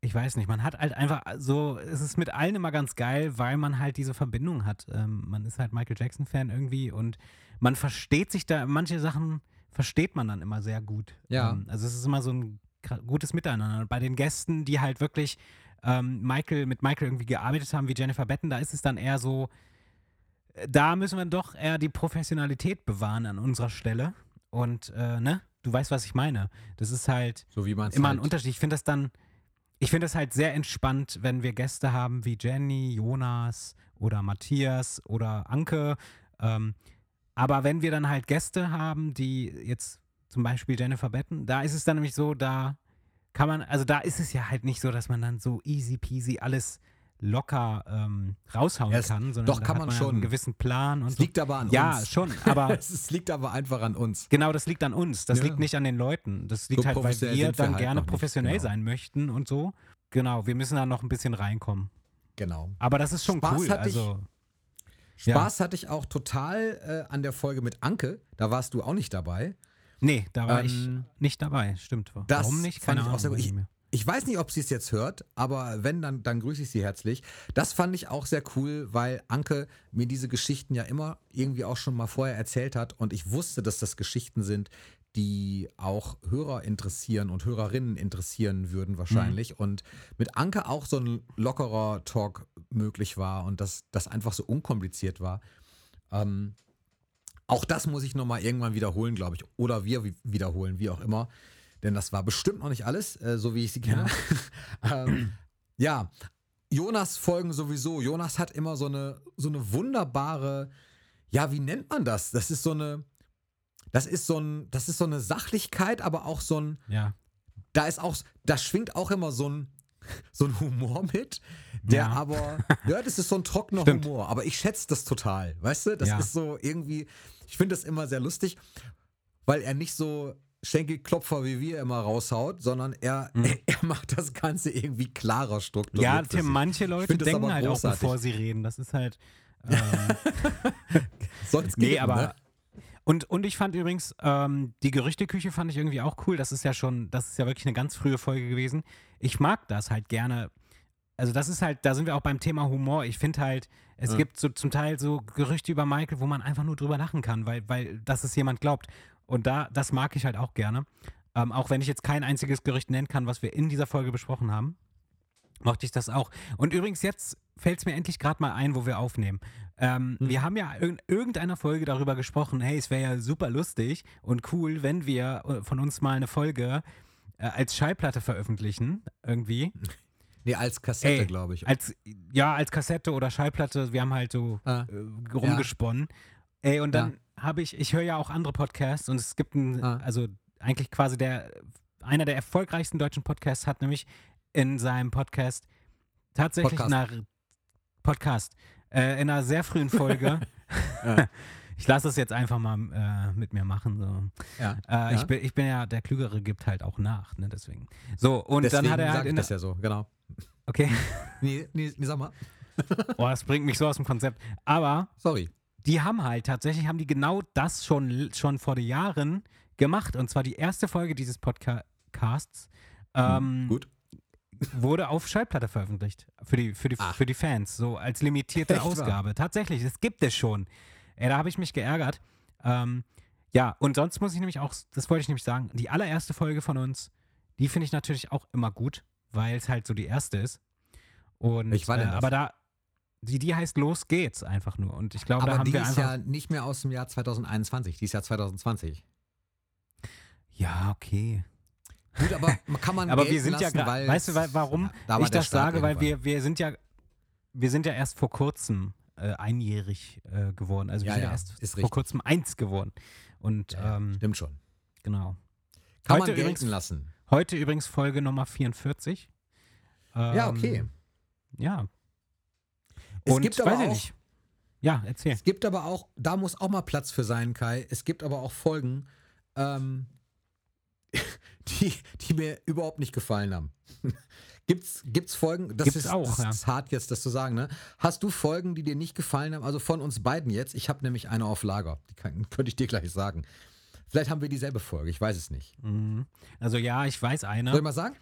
ich weiß nicht, man hat halt einfach so, es ist mit allen immer ganz geil, weil man halt diese Verbindung hat. Ähm, man ist halt Michael Jackson-Fan irgendwie und man versteht sich da, manche Sachen versteht man dann immer sehr gut. Ja. Ähm, also es ist immer so ein gutes Miteinander. Bei den Gästen, die halt wirklich ähm, Michael, mit Michael irgendwie gearbeitet haben, wie Jennifer Betten, da ist es dann eher so, äh, da müssen wir doch eher die Professionalität bewahren an unserer Stelle. Und, äh, ne? Du weißt, was ich meine. Das ist halt so immer halt, ein Unterschied. Ich finde das dann, ich finde das halt sehr entspannt, wenn wir Gäste haben wie Jenny, Jonas oder Matthias oder Anke. Ähm, aber wenn wir dann halt Gäste haben, die jetzt zum Beispiel Jennifer Betten, da ist es dann nämlich so, da kann man, also da ist es ja halt nicht so, dass man dann so easy peasy alles locker ähm, raushauen Ja, es- kann, sondern doch, kann hat man ja schon. einen gewissen Plan und Es so. liegt aber an Ja, uns. schon, *laughs* aber es, liegt aber einfach an uns. Genau, das liegt an uns. Das Ja. liegt nicht an den Leuten. Das liegt So halt, weil wir sind wir dann halt gerne nicht, professionell genau. sein möchten und so. Genau, wir müssen da noch ein bisschen reinkommen. Genau. Aber das ist schon Spaß cool. hatte ich- Also, Spaß hatte ich auch total äh, an der Folge mit Anke. Da warst du auch nicht dabei. Nee, da war ich Ähm, nicht dabei. Stimmt. Das Warum nicht? fand Keine ich auch Ahnung. sehr gut. weiß Ich, ich weiß nicht, ob sie es jetzt hört, aber wenn, dann, dann grüße ich sie herzlich. Das fand ich auch sehr cool, weil Anke mir diese Geschichten ja immer irgendwie auch schon mal vorher erzählt hat und ich wusste, dass das Geschichten sind, die auch Hörer interessieren und Hörerinnen interessieren würden wahrscheinlich. Und mit Anke auch so ein lockerer Talk möglich war und dass das einfach so unkompliziert war. Ähm, auch das muss ich nochmal irgendwann wiederholen, glaube ich. Oder wir wi- wiederholen, wie auch immer. Denn das war bestimmt noch nicht alles, äh, so wie ich sie kenne. *laughs* ähm, ja, Jonas folgen sowieso. Jonas hat immer so eine, so eine wunderbare, ja, wie nennt man das? Das ist so eine, das ist so ein, das ist so eine Sachlichkeit, aber auch so ein, Ja. da ist auch, da schwingt auch immer so ein, so ein Humor mit, der Ja. aber, *laughs* ja, das ist so ein trockener Stimmt. Humor, aber ich schätze das total, weißt du? Das Ja. ist so irgendwie, ich finde das immer sehr lustig, weil er nicht so Schenkelklopfer wie wir immer raushaut, sondern er, *laughs* er macht das Ganze irgendwie klarer strukturiert. Mhm. Ja, Tim, manche Leute denken halt auch, bevor sie reden. Das ist halt. *laughs* Ähm, Soll's nee, aber. ne? Und, und ich fand übrigens, ähm, die Gerüchteküche fand ich irgendwie auch cool. Das ist ja schon, das ist ja wirklich eine ganz frühe Folge gewesen. Ich mag das halt gerne. Also, das ist halt, da sind wir auch beim Thema Humor. Ich finde halt, es Ja. gibt so zum Teil so Gerüchte über Michael, wo man einfach nur drüber lachen kann, weil, weil dass es jemand glaubt. Und da, das mag ich halt auch gerne. Ähm, auch wenn ich jetzt kein einziges Gerücht nennen kann, was wir in dieser Folge besprochen haben, mochte ich das auch. Und übrigens, jetzt fällt es mir endlich gerade mal ein, wo wir aufnehmen. Ähm, Hm. Wir haben ja in irgendeiner Folge darüber gesprochen, hey, es wäre ja super lustig und cool, wenn wir äh, von uns mal eine Folge äh, als Schallplatte veröffentlichen, irgendwie. Nee, als Kassette, glaube ich. Als, ja, als Kassette oder Schallplatte, wir haben halt so Ah. äh, rumgesponnen. Ey, und dann habe ich, ich höre ja auch andere Podcasts und es gibt einen, Ah. also eigentlich quasi der, einer der erfolgreichsten deutschen Podcasts hat nämlich in seinem Podcast tatsächlich Podcast. nach Podcast äh, in einer sehr frühen Folge. *laughs* Ja. *laughs* Ich lasse es jetzt einfach mal äh, mit mir machen. So. ja. Äh, Ja. ich, bin, ich bin ja, der Klügere gibt halt auch nach, ne, deswegen. So, und Deswegen dann hat er halt in das ja so, genau. Okay, *laughs* Nee, nee, nee, sag mal. oh, das bringt mich so aus dem Konzept. Aber Sorry. die haben halt tatsächlich, haben die genau das schon, schon vor den Jahren gemacht. Und zwar die erste Folge dieses Podcasts ähm, Gut. Wurde auf Schallplatte veröffentlicht. Für die, für die, Ach. für die Fans. So als limitierte Echt wahr? Ausgabe. Tatsächlich, das gibt es schon. Ey, da habe ich mich geärgert. Ähm, ja, und sonst muss ich nämlich auch, das wollte ich nämlich sagen, die allererste Folge von uns, die finde ich natürlich auch immer gut, weil es halt so die erste ist. Und, Welche war denn äh, aber da, die, die heißt Los geht's einfach nur. Und ich glaube, da Aber haben die wir ist ja nicht mehr aus dem Jahr 2021, die ist ja 2020. Ja, okay. Gut, aber kann man Aber wir sind ja lassen, gerade, weil weißt du, wa- warum da ich das sage? Weil wir, wir sind ja, wir sind ja erst vor kurzem äh, einjährig äh, geworden. Also wir Ja, sind ja ja, erst vor richtig. kurzem eins geworden. Und Ja, ja, ähm, stimmt schon. genau. Kann Heute man übrigens- lassen. Heute übrigens Folge Nummer 44. Ja, Ähm, okay. Ja. Es Und gibt aber weiß auch- nicht. Ja, erzähl. Es gibt aber auch, da muss auch mal Platz für sein, Kai. Es gibt aber auch Folgen, ähm, die, die mir überhaupt nicht gefallen haben. *laughs* Gibt's, gibt's Folgen, das Gibt's ist, auch, das ja. ist hart jetzt, das zu sagen, ne? Hast du Folgen, die dir nicht gefallen haben? Also von uns beiden jetzt. Ich habe nämlich eine auf Lager. Die kann, *laughs* könnte ich dir gleich sagen. Vielleicht haben wir dieselbe Folge, ich weiß es nicht. Mhm. Also ja, ich weiß eine. Soll ich mal sagen?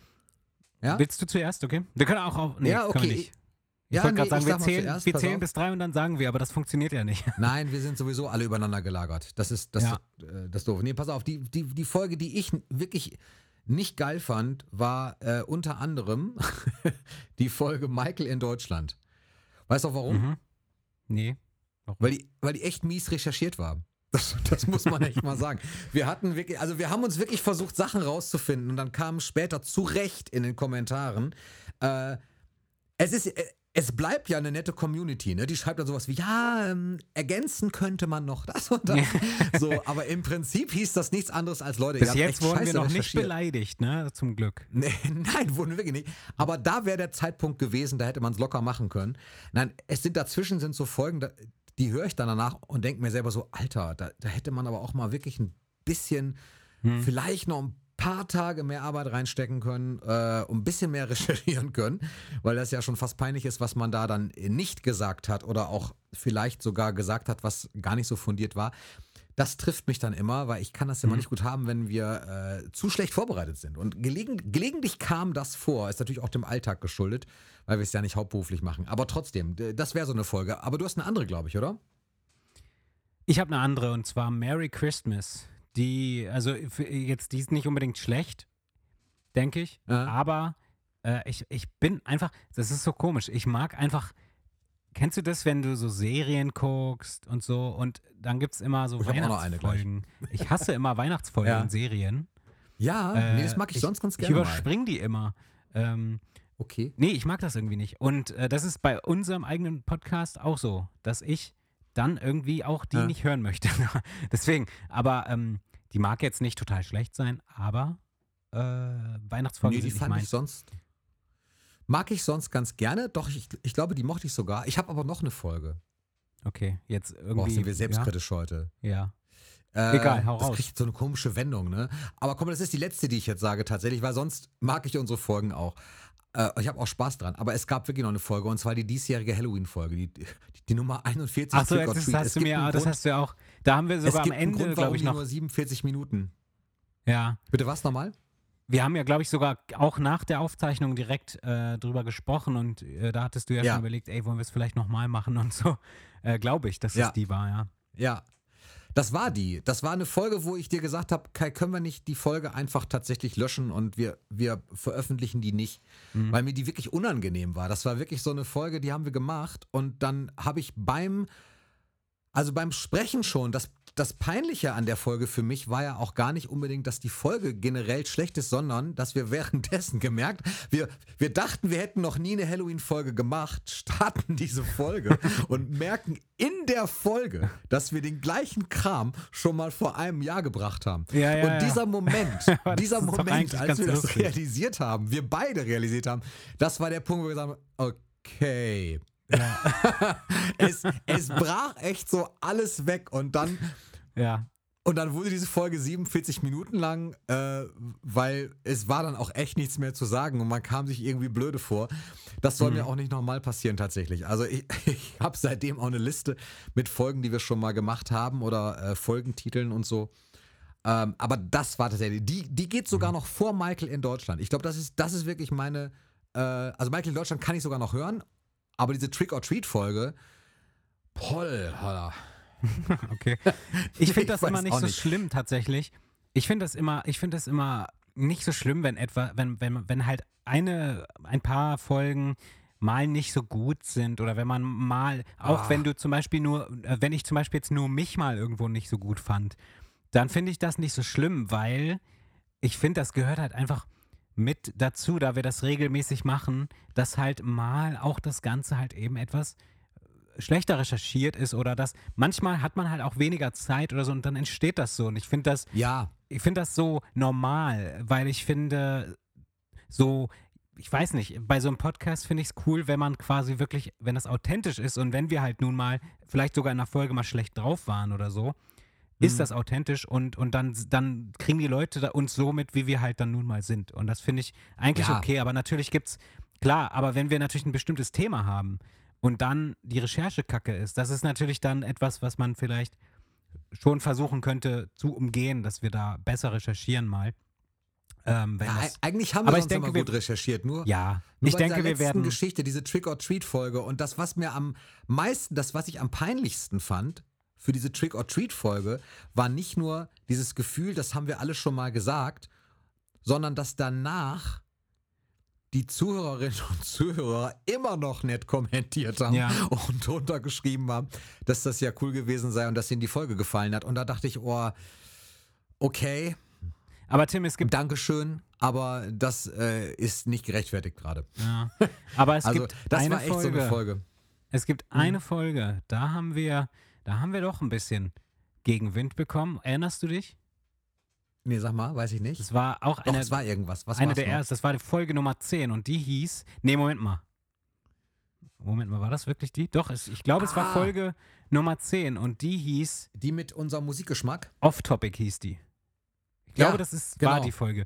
Ja? Willst du zuerst, okay? Wir können auch auf. Nee, Ja, okay. Ich Ja, wollte nee, gerade sagen, wir zählen, wir zählen bis drei und dann sagen wir, aber das funktioniert ja nicht. *laughs* Nein, wir sind sowieso alle übereinander gelagert. Das ist das, Ja. äh, das doof. Nee, pass auf, die, die, die Folge, die ich wirklich nicht geil fand, war äh, unter anderem *laughs* die Folge Michael in Deutschland. Weißt du auch warum? Mhm. Nee. Warum? Weil, die, weil die echt mies recherchiert war. Das, das muss man echt mal sagen. Wir hatten wirklich, also wir haben uns wirklich versucht, Sachen rauszufinden und dann kamen später zu Recht in den Kommentaren, äh, es ist, äh, es bleibt ja eine nette Community, ne? Die schreibt dann sowas wie, ja, ähm, ergänzen könnte man noch das und das. *laughs* so, aber im Prinzip hieß das nichts anderes als Leute. Bis jetzt wurden wir noch nicht beleidigt, ne? Zum Glück. Nee, *laughs* nein, wurden wir wirklich nicht. Aber da wäre der Zeitpunkt gewesen, da hätte man es locker machen können. Nein, es sind dazwischen sind so Folgen, da, die höre ich dann danach und denke mir selber so, Alter, da, da hätte man aber auch mal wirklich ein bisschen, Hm. vielleicht noch ein paar Tage mehr Arbeit reinstecken können äh, und ein bisschen mehr *laughs* recherchieren können, weil das ja schon fast peinlich ist, was man da dann nicht gesagt hat oder auch vielleicht sogar gesagt hat, was gar nicht so fundiert war. Das trifft mich dann immer, weil ich kann das immer Mhm. nicht gut haben, wenn wir äh, zu schlecht vorbereitet sind. Und gelegen, gelegentlich kam das vor, ist natürlich auch dem Alltag geschuldet, weil wir es ja nicht hauptberuflich machen. Aber trotzdem, das wäre so eine Folge. Aber du hast eine andere, glaube ich, oder? Ich habe eine andere und zwar Merry Christmas. Die, also jetzt, die ist nicht unbedingt schlecht, denke ich, Ja. aber äh, ich, ich bin einfach, das ist so komisch, ich mag einfach, kennst du das, wenn du so Serien guckst und so und dann gibt es immer so Ich. Weihnachtsfolgen. Ich hasse immer *laughs* Weihnachtsfolgen Ja. in Serien. Ja, Äh, nee, das mag ich, sonst ganz Ich gerne. mal. überspringe die immer. Ähm, Okay. Nee, ich mag das irgendwie nicht. Und äh, das ist bei unserem eigenen Podcast auch so, dass ich dann irgendwie auch die Ja. nicht hören möchte. *laughs* Deswegen, aber ähm, die mag jetzt nicht total schlecht sein, aber äh, Weihnachtsfolgen Nee, die fand ich meins. sonst. Mag ich sonst ganz gerne, doch ich, ich glaube, die mochte ich sogar. Ich habe aber noch eine Folge. Okay, jetzt irgendwie. Boah, sind wir selbstkritisch heute. Ja. Äh, Egal, hau das raus. kriegt so eine komische Wendung, ne? Aber komm, das ist die letzte, die ich jetzt sage tatsächlich, weil sonst mag ich unsere Folgen auch. Äh, ich habe auch Spaß dran. Aber es gab wirklich noch eine Folge und zwar die diesjährige Halloween-Folge, die, die, die Nummer 41. Achso, das hast du mir, das hast du ja auch. Da haben wir sogar am Ende, glaube ich, noch. nur 47 Minuten. Ja. Bitte was nochmal? Wir haben ja, glaube ich, sogar auch nach der Aufzeichnung direkt äh, drüber gesprochen und äh, da hattest du ja, Ja. schon überlegt, ey, wollen wir es vielleicht nochmal machen und so. Äh, glaube ich, dass Ja. es die war, ja. Ja. Das war die. Das war eine Folge, wo ich dir gesagt habe, Kai, können wir nicht die Folge einfach tatsächlich löschen und wir, wir veröffentlichen die nicht, Mhm. weil mir die wirklich unangenehm war. Das war wirklich so eine Folge, die haben wir gemacht und dann habe ich beim, also beim Sprechen schon, das, das Peinliche an der Folge für mich war ja auch gar nicht unbedingt, dass die Folge generell schlecht ist, sondern dass wir währenddessen gemerkt, wir, wir dachten, wir hätten noch nie eine Halloween-Folge gemacht, starten diese Folge *laughs* und merken in der Folge, dass wir den gleichen Kram schon mal vor einem Jahr gebracht haben. Ja, ja, und ja. dieser Moment, Aber *laughs* das dieser Moment, als wir das lustig. realisiert haben, wir beide realisiert haben, das war der Punkt, wo wir gesagt haben, okay. *laughs* es, es brach echt so alles weg und dann Ja. und dann wurde diese Folge 47 Minuten lang, äh, weil es war dann auch echt nichts mehr zu sagen und man kam sich irgendwie blöde vor. Das soll mir auch nicht nochmal passieren tatsächlich. Also ich, *laughs* ich habe seitdem auch eine Liste mit Folgen, die wir schon mal gemacht haben oder äh, Folgentiteln und so. Ähm, aber das war tatsächlich, die, die geht sogar noch vor Michael in Deutschland. Ich glaube, das ist, das ist wirklich meine, äh, also Michael in Deutschland kann ich sogar noch hören, aber diese Trick-or-Treat-Folge, Poll, Alter. *laughs* Okay. Ich finde *laughs* Ich das weiß immer nicht so nicht. schlimm tatsächlich. Ich finde das immer, ich finde das immer nicht so schlimm, wenn etwa, wenn, wenn, wenn halt eine, ein paar Folgen mal nicht so gut sind oder wenn man mal, auch Ah. wenn du zum Beispiel nur, äh, wenn ich zum Beispiel jetzt nur mich mal irgendwo nicht so gut fand, dann finde ich das nicht so schlimm, weil ich finde, das gehört halt einfach mit dazu, da wir das regelmäßig machen, dass halt mal auch das Ganze halt eben etwas schlechter recherchiert ist oder dass manchmal hat man halt auch weniger Zeit oder so und dann entsteht das so. Und ich finde das Ja, ich finde das so normal, weil ich finde so ich weiß nicht, bei so einem Podcast finde ich es cool, wenn man quasi wirklich, wenn das authentisch ist und wenn wir halt nun mal vielleicht sogar in einer Folge mal schlecht drauf waren oder so, ist Mhm. das authentisch und, und dann, dann kriegen die Leute uns so mit, wie wir halt dann nun mal sind. Und das finde ich eigentlich Ja. okay, aber natürlich gibt's, klar, aber wenn wir natürlich ein bestimmtes Thema haben und dann die Recherche kacke ist, das ist natürlich dann etwas, was man vielleicht schon versuchen könnte zu umgehen, dass wir da besser recherchieren mal. Ähm, wenn ja das, eigentlich haben wir sonst denke, immer wir- gut recherchiert. Nur, ja, nur ich bei denke, wir werden. Geschichte, diese Trick-or-Treat-Folge und das, was mir am meisten, das, was ich am peinlichsten fand für diese Trick-or-Treat-Folge, war nicht nur dieses Gefühl, das haben wir alle schon mal gesagt, sondern dass danach die Zuhörerinnen und Zuhörer immer noch nett kommentiert haben Ja. und drunter geschrieben haben, dass das ja cool gewesen sei und dass ihnen die Folge gefallen hat. Und da dachte ich, oh, okay, Aber Tim, es gibt. Dankeschön, aber das äh, ist nicht gerechtfertigt gerade. Ja, aber es Also gibt das eine war echt Folge. so eine Folge. Es gibt Mhm. eine Folge, da haben wir, da haben wir doch ein bisschen Gegenwind bekommen. Erinnerst du dich? Nee, sag mal, weiß ich nicht. Das war auch Doch, eine, es war irgendwas. Was eine der ersten. Das war die Folge Nummer 10 und die hieß. Nee, Moment mal. Moment mal, war das wirklich die? Doch, es, ich glaube, es war Ah. Folge Nummer 10 und die hieß Die mit unserem Musikgeschmack? Off-Topic hieß die. Ich glaube, Ja, das ist, genau. war die Folge.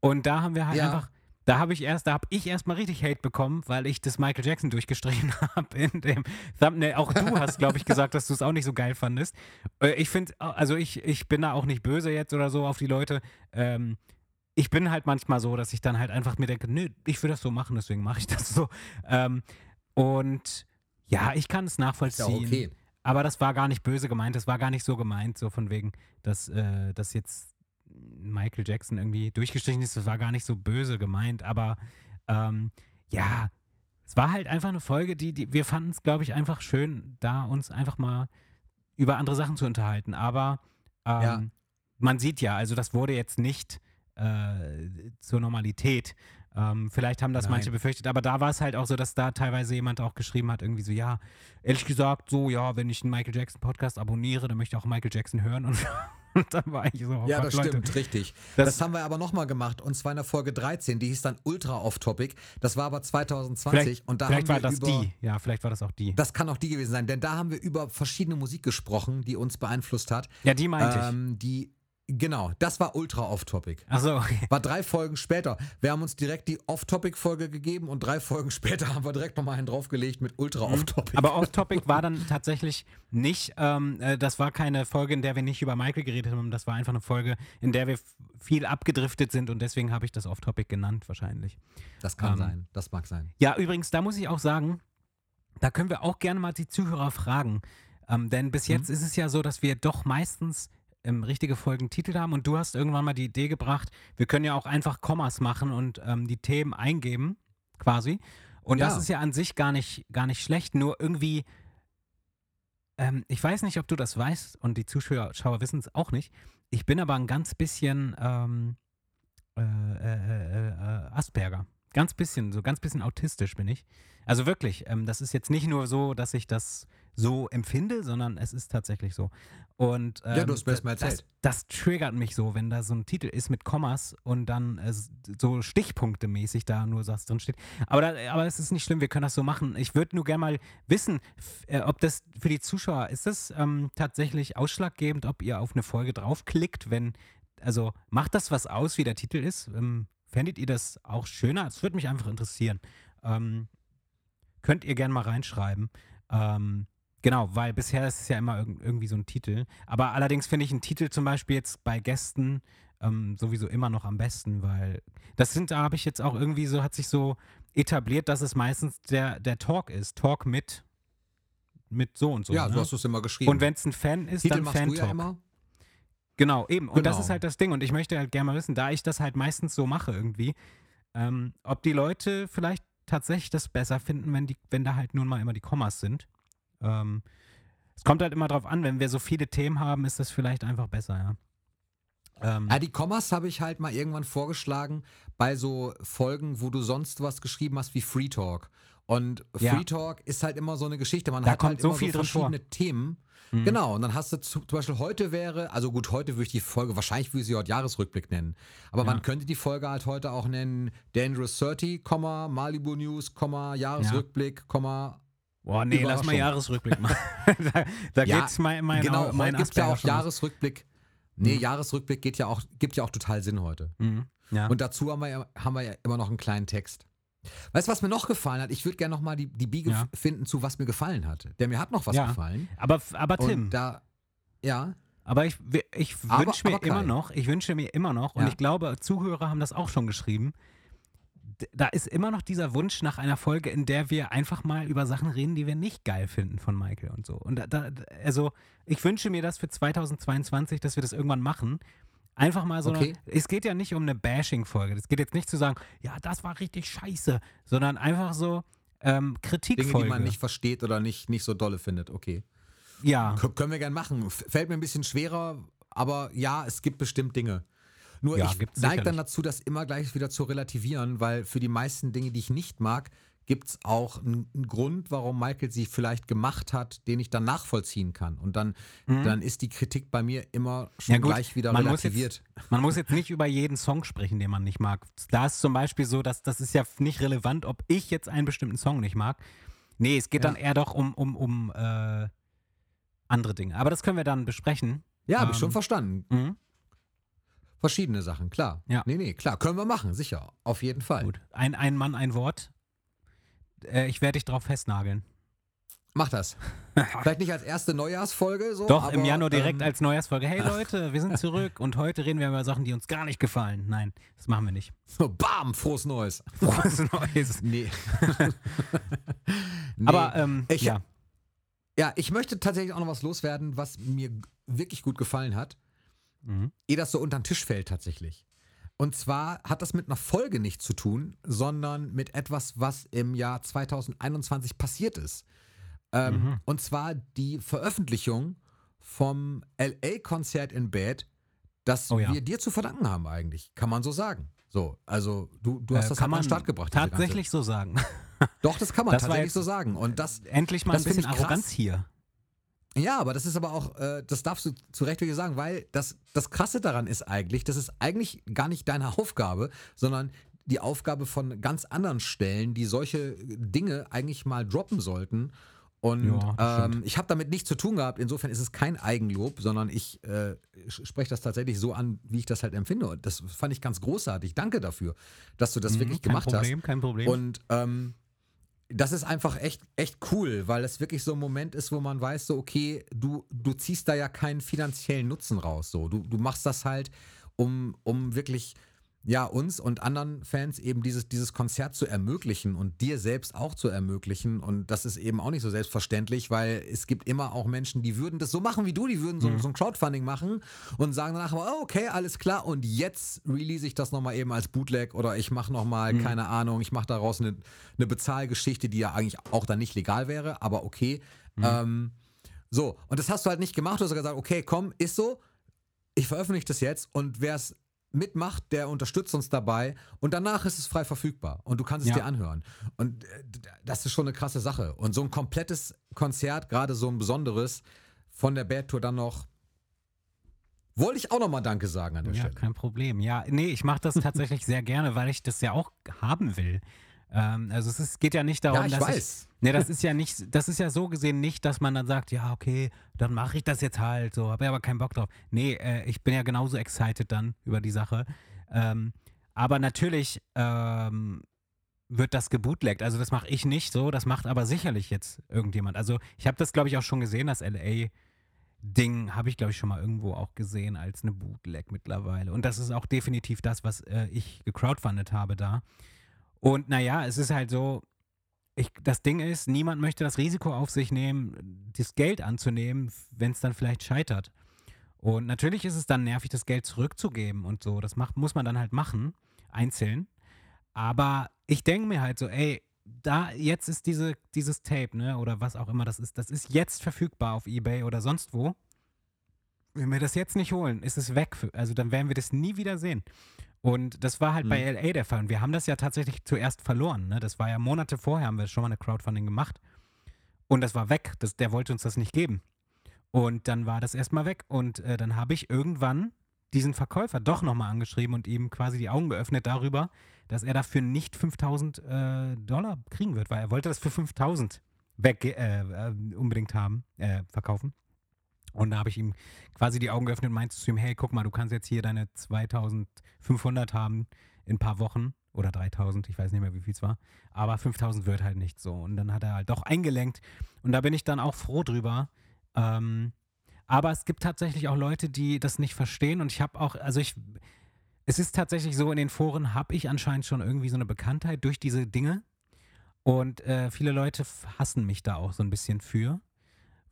Und da haben wir halt Ja. einfach, da habe ich erst, da habe ich erst mal richtig Hate bekommen, weil ich das Michael Jackson durchgestrichen *laughs* habe in dem Thumbnail. Auch du hast, glaube ich, gesagt, dass du es auch nicht so geil fandest. Äh, Ich finde, also ich, ich bin da auch nicht böse jetzt oder so auf die Leute. Ähm, ich bin halt manchmal so, dass ich dann halt einfach mir denke, nö, ich will das so machen, deswegen mache ich das so. Ähm, und ja, ich kann es Ist ja nachvollziehen. okay. Aber das war gar nicht böse gemeint, das war gar nicht so gemeint, so von wegen, dass, äh, dass jetzt Michael Jackson irgendwie durchgestrichen ist, das war gar nicht so böse gemeint, aber ähm, ja, es war halt einfach eine Folge, die, die wir fanden es, glaube ich, einfach schön, da uns einfach mal über andere Sachen zu unterhalten. Aber ähm, Ja. man sieht ja, also das wurde jetzt nicht äh, zur Normalität. Ähm, vielleicht haben das Nein. manche befürchtet, aber da war es halt auch so, dass da teilweise jemand auch geschrieben hat, irgendwie so, ja, ehrlich gesagt, so, ja, wenn ich einen Michael Jackson Podcast abonniere, dann möchte ich auch Michael Jackson hören. Und, *laughs* und *laughs* dann war ich so, oh Ja, das Leute. stimmt, richtig. Das- Das, haben wir aber nochmal gemacht und zwar in der Folge 13, die hieß dann Ultra Off-Topic. Das war aber 2020 Vielleicht, und da vielleicht haben war wir das über, die. Ja, vielleicht war das auch die. Das kann auch die gewesen sein, denn da haben wir über verschiedene Musik gesprochen, die uns beeinflusst hat. ja, die meinte ich. Ähm, die, genau, das war Ultra Off-Topic. Achso, okay. War drei Folgen später. Wir haben uns direkt die Off-Topic-Folge gegeben und drei Folgen *laughs* später haben wir direkt nochmal einen draufgelegt mit Ultra Off-Topic. Mhm. Aber Off-Topic war dann tatsächlich nicht, ähm, äh, das war keine Folge, in der wir nicht über Michael geredet haben, das war einfach eine Folge, in der wir viel abgedriftet sind und deswegen habe ich das Off-Topic genannt wahrscheinlich. das kann ähm, sein, das mag sein. Ja, übrigens, da muss ich auch sagen, da können wir auch gerne mal die Zuhörer fragen. Ähm, denn bis jetzt ist es ja so, dass wir doch meistens ähm, richtige Folgentitel haben und du hast irgendwann mal die Idee gebracht, wir können ja auch einfach Kommas machen und ähm, die Themen eingeben, quasi. Und das Ja. ist ja an sich gar nicht, gar nicht schlecht, nur irgendwie, ähm, ich weiß nicht, ob du das weißt und die Zuschauer Schauer wissen es auch nicht. Ich bin aber ein ganz bisschen ähm, äh, äh, äh, äh, Asperger. Ganz bisschen, so ganz bisschen autistisch bin ich. Also wirklich, ähm, das ist jetzt nicht nur so, dass ich das so empfinde, sondern es ist tatsächlich so. Und ähm, Ja, du hast mir das mal das, erzählt. das triggert mich so, wenn da so ein Titel ist mit Kommas und dann äh, so Stichpunkte mäßig da nur was drin steht. Aber, da, aber es ist nicht schlimm, wir können das so machen. Ich würde nur gerne mal wissen, äh, ob das für die Zuschauer, ist das ähm, tatsächlich ausschlaggebend, ob ihr auf eine Folge draufklickt, wenn, also macht das was aus, wie der Titel ist? Ähm, fändet ihr das auch schöner? Das würde mich einfach interessieren. Ähm, könnt ihr gerne mal reinschreiben. Ähm, genau, weil bisher ist es ja immer irg irgendwie so ein Titel. Aber allerdings finde ich einen Titel zum Beispiel jetzt bei Gästen ähm, sowieso immer noch am besten, weil das sind, da habe ich jetzt auch irgendwie so, hat sich so etabliert, dass es meistens der, der Talk ist. Talk mit, mit so und so. ja, ne? so hast du es immer geschrieben. Und wenn es ein Fan ist, Titel dann ja Fan-Talk. immer. Genau, eben. Und das Genau. ist halt das Ding. Und ich möchte halt gerne mal wissen, da ich das halt meistens so mache irgendwie, ähm, ob die Leute vielleicht tatsächlich das besser finden, wenn, die, wenn da halt nun mal immer die Kommas sind. Ähm, es kommt halt immer drauf an, wenn wir so viele Themen haben, ist das vielleicht einfach besser, ja. Ähm, Ja, die Kommas habe ich halt mal irgendwann vorgeschlagen bei so Folgen, wo du sonst was geschrieben hast wie Free Talk. Und Ja. Free Talk ist halt immer so eine Geschichte. Man Da hat halt so immer so drin vor. verschiedene Themen. Mhm. Genau, und dann hast du zu, zum Beispiel heute wäre, also gut, heute würde ich die Folge, wahrscheinlich würde ich sie heute Jahresrückblick nennen. Aber Ja. man könnte die Folge halt heute auch nennen Dangerous 30, Komma, Malibu News, Jahresrückblick, Komma. Boah, nee, lass mal. Jahresrückblick machen. *laughs* da da Ja, geht's mein, mein, genau, mein heute gibt ja auch. Jahresrückblick. Nee, Jahresrückblick geht ja auch, gibt ja auch total Sinn heute. Mhm. Ja. Und dazu haben wir, ja, haben wir ja immer noch einen kleinen Text. Weißt du, was mir noch gefallen hat? Ich würde gerne noch mal die, die Biege Ja. finden zu, was mir gefallen hat. Denn mir hat noch was gefallen. aber, aber Tim, Und da, ja, Aber ich, ich wünsche mir aber immer noch, ich wünsche mir immer noch, und ich glaube, Zuhörer haben das auch schon geschrieben, da ist immer noch dieser Wunsch nach einer Folge, in der wir einfach mal über Sachen reden, die wir nicht geil finden von Michael und so. Und da, da, also ich wünsche mir das für 2022, dass wir das irgendwann machen. Einfach mal so Okay. eine, es geht ja nicht um eine Bashing-Folge. Es geht jetzt nicht zu sagen, ja, das war richtig scheiße, sondern einfach so ähm, Dinge, Kritikfolge. die man nicht versteht oder nicht, nicht so dolle findet. Okay. ja. K können wir gern machen. Fällt mir ein bisschen schwerer, aber ja, es gibt bestimmt Dinge. Nur Ja, ich neige dann dazu, das immer gleich wieder zu relativieren, weil für die meisten Dinge, die ich nicht mag, gibt es auch einen Grund, warum Michael sie vielleicht gemacht hat, den ich dann nachvollziehen kann. Und dann, dann ist die Kritik bei mir immer schon Mhm. Ja, gut, gleich wieder man muss relativiert. Jetzt, man muss jetzt nicht über jeden Song sprechen, den man nicht mag. Da ist zum Beispiel so, dass das ist ja nicht relevant, ob ich jetzt einen bestimmten Song nicht mag. Nee, es geht Ja. dann eher doch um, um, um äh, andere Dinge. Aber das können wir dann besprechen. Ja, habe ich Ähm, schon verstanden. Mhm. Verschiedene Sachen, klar. Ja. Nee, nee, klar, können wir machen, sicher, auf jeden Fall. Gut. Ein, ein Mann, ein Wort. Äh, ich werde dich drauf festnageln. Mach das. *laughs* Vielleicht nicht als erste Neujahrsfolge so. Doch, aber, im Januar direkt ähm, als Neujahrsfolge. Hey Leute, wir sind zurück und heute reden wir über Sachen, die uns gar nicht gefallen. Nein, das machen wir nicht. So, *laughs* bam, frohes Neues. *laughs* Frohes Neues. Nee. Nee. Aber ähm, ich, ja. ja, ich möchte tatsächlich auch noch was loswerden, was mir wirklich gut gefallen hat. Mhm. ehe das so unter den Tisch fällt tatsächlich. Und zwar hat das mit einer Folge nichts zu tun, sondern mit etwas, was im Jahr 2021 passiert ist. Ähm, Mhm. Und zwar die Veröffentlichung vom LA-Konzert in Bad, das Oh ja. wir dir zu verdanken haben eigentlich, kann man so sagen. So, also du, du hast Äh, das kann halt an den Start gebracht. tatsächlich so sagen. Doch, das kann man Das tatsächlich so sagen. Und das, Endlich mal ein Das find bisschen krass. Arroganz hier. Ja, aber das ist aber auch, äh, das darfst du zu Recht wirklich sagen, weil das, das Krasse daran ist eigentlich, das ist eigentlich gar nicht deine Aufgabe, sondern die Aufgabe von ganz anderen Stellen, die solche Dinge eigentlich mal droppen sollten. Und Ja, ähm, ich habe damit nichts zu tun gehabt. Insofern ist es kein Eigenlob, sondern ich äh, spreche das tatsächlich so an, wie ich das halt empfinde. Und das fand ich ganz großartig. Danke dafür, dass du das Mhm, wirklich kein gemacht Problem, hast. kein Problem. Und ähm, das ist einfach echt, echt cool, weil es wirklich so ein Moment ist, wo man weiß, so, okay, du, du ziehst da ja keinen finanziellen Nutzen raus. So. Du, du machst das halt, um, um wirklich ja, uns und anderen Fans eben dieses, dieses Konzert zu ermöglichen und dir selbst auch zu ermöglichen. Und das ist eben auch nicht so selbstverständlich, weil es gibt immer auch Menschen, die würden das so machen wie du, die würden so, so ein Crowdfunding machen und sagen danach, oh, okay, alles klar, und jetzt release ich das nochmal eben als Bootleg oder ich mache nochmal, keine Ahnung, ich mache daraus eine, eine Bezahlgeschichte, die ja eigentlich auch dann nicht legal wäre, aber okay. Ähm, so, und das hast du halt nicht gemacht, du hast gesagt, okay, komm, ist so, ich veröffentliche das jetzt und wer es mitmacht, der unterstützt uns dabei und danach ist es frei verfügbar und du kannst es Ja. dir anhören. Und äh, das ist schon eine krasse Sache. Und so ein komplettes Konzert, gerade so ein besonderes, von der Bad Tour dann noch, wollte ich auch nochmal Danke sagen an der Ja, Stelle. kein Problem. Ja, nee, ich mache das tatsächlich sehr gerne, weil ich das ja auch haben will. Ähm, also es ist, geht ja nicht darum, Ja, ich dass weiß. ich. Nee, das *laughs* ist ja nicht, das ist ja so gesehen nicht, dass man dann sagt, ja, okay, dann mache ich das jetzt halt, so, habe ja aber keinen Bock drauf. Nee, äh, ich bin ja genauso excited dann über die Sache. Ähm, aber natürlich ähm, wird das gebootlegt. Also das mache ich nicht so, das macht aber sicherlich jetzt irgendjemand. Also ich habe das, glaube ich, auch schon gesehen, das LA. Ding habe ich, glaube ich, schon mal irgendwo auch gesehen als eine Bootleg mittlerweile. Und das ist auch definitiv das, was äh, ich gecrowdfundet habe da. Und naja, es ist halt so, ich, das Ding ist, niemand möchte das Risiko auf sich nehmen, das Geld anzunehmen, wenn es dann vielleicht scheitert. Und natürlich ist es dann nervig, das Geld zurückzugeben und so. Das macht, muss man dann halt machen, einzeln. Aber ich denke mir halt so, ey, da jetzt ist diese, dieses Tape, ne, oder was auch immer das ist, das ist jetzt verfügbar auf Ebay oder sonst wo. Wenn wir das jetzt nicht holen, ist es weg. Für, also dann werden wir das nie wieder sehen. Und das war halt bei LA der Fall. Und wir haben das ja tatsächlich zuerst verloren. Ne? Das war ja Monate vorher, haben wir schon mal eine Crowdfunding gemacht. Und das war weg. Das, der wollte uns das nicht geben. Und dann war das erstmal weg. Und äh, dann habe ich irgendwann diesen Verkäufer doch nochmal angeschrieben und ihm quasi die Augen geöffnet darüber, dass er dafür nicht 5000 äh, Dollar kriegen wird, weil er wollte das für 5000 weg, äh, äh, unbedingt haben, äh, verkaufen. Und da habe ich ihm quasi die Augen geöffnet und meinte zu ihm, hey, guck mal, du kannst jetzt hier deine 2500 haben in ein paar Wochen oder 3000, ich weiß nicht mehr, wie viel es war, aber 5000 wird halt nicht so. Und dann hat er halt doch eingelenkt und da bin ich dann auch froh drüber. Ähm, aber es gibt tatsächlich auch Leute, die das nicht verstehen und ich habe auch, also ich, es ist tatsächlich so, in den Foren habe ich anscheinend schon irgendwie so eine Bekanntheit durch diese Dinge und äh, viele Leute hassen mich da auch so ein bisschen für,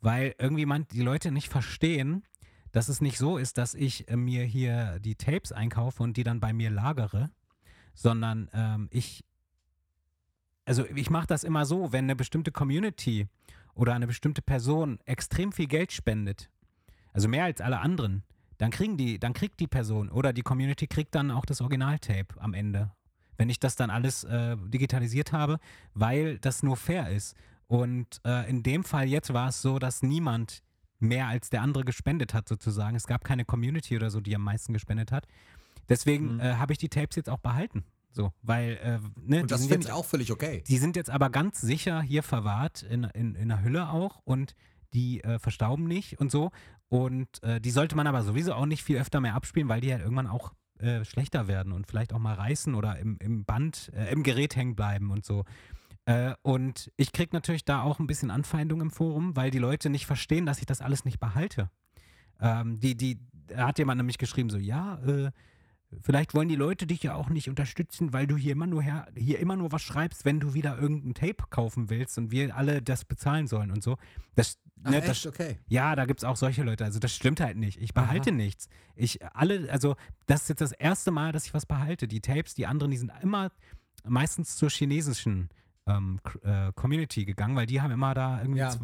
weil irgendwie man die Leute nicht verstehen, dass es nicht so ist, dass ich äh, mir hier die Tapes einkaufe und die dann bei mir lagere, sondern ähm, ich, also ich mache das immer so, wenn eine bestimmte Community oder eine bestimmte Person extrem viel Geld spendet, also mehr als alle anderen, dann kriegen die, dann kriegt die Person oder die Community kriegt dann auch das Originaltape am Ende. Wenn ich das dann alles äh, digitalisiert habe, weil das nur fair ist. Und äh, in dem Fall jetzt war es so, dass niemand mehr als der andere gespendet hat, sozusagen. Es gab keine Community oder so, die am meisten gespendet hat. Deswegen Mhm. äh, habe ich die Tapes jetzt auch behalten. So, weil, äh, ne, Und das finde ich auch völlig okay. die sind jetzt aber ganz sicher hier verwahrt, in, in, in einer Hülle auch. Und die äh, verstauben nicht und so. Und äh, die sollte man aber sowieso auch nicht viel öfter mehr abspielen, weil die halt irgendwann auch äh, schlechter werden und vielleicht auch mal reißen oder im, im Band, äh, im Gerät hängen bleiben und so. Äh, und ich kriege natürlich da auch ein bisschen Anfeindung im Forum, weil die Leute nicht verstehen, dass ich das alles nicht behalte. Ähm, die, die, da hat jemand nämlich geschrieben, so, ja, äh, vielleicht wollen die Leute dich ja auch nicht unterstützen, weil du hier immer nur her, hier immer nur was schreibst, wenn du wieder irgendein Tape kaufen willst und wir alle das bezahlen sollen und so. Das, Ach, ne, das, okay. ja, da gibt es auch solche Leute. Also das stimmt halt nicht. Ich behalte Aha. nichts. Ich alle, also das ist jetzt das erste Mal, dass ich was behalte. Die Tapes, die anderen, die sind immer meistens zur chinesischen ähm, äh, Community gegangen, weil die haben immer da irgendwie Ja.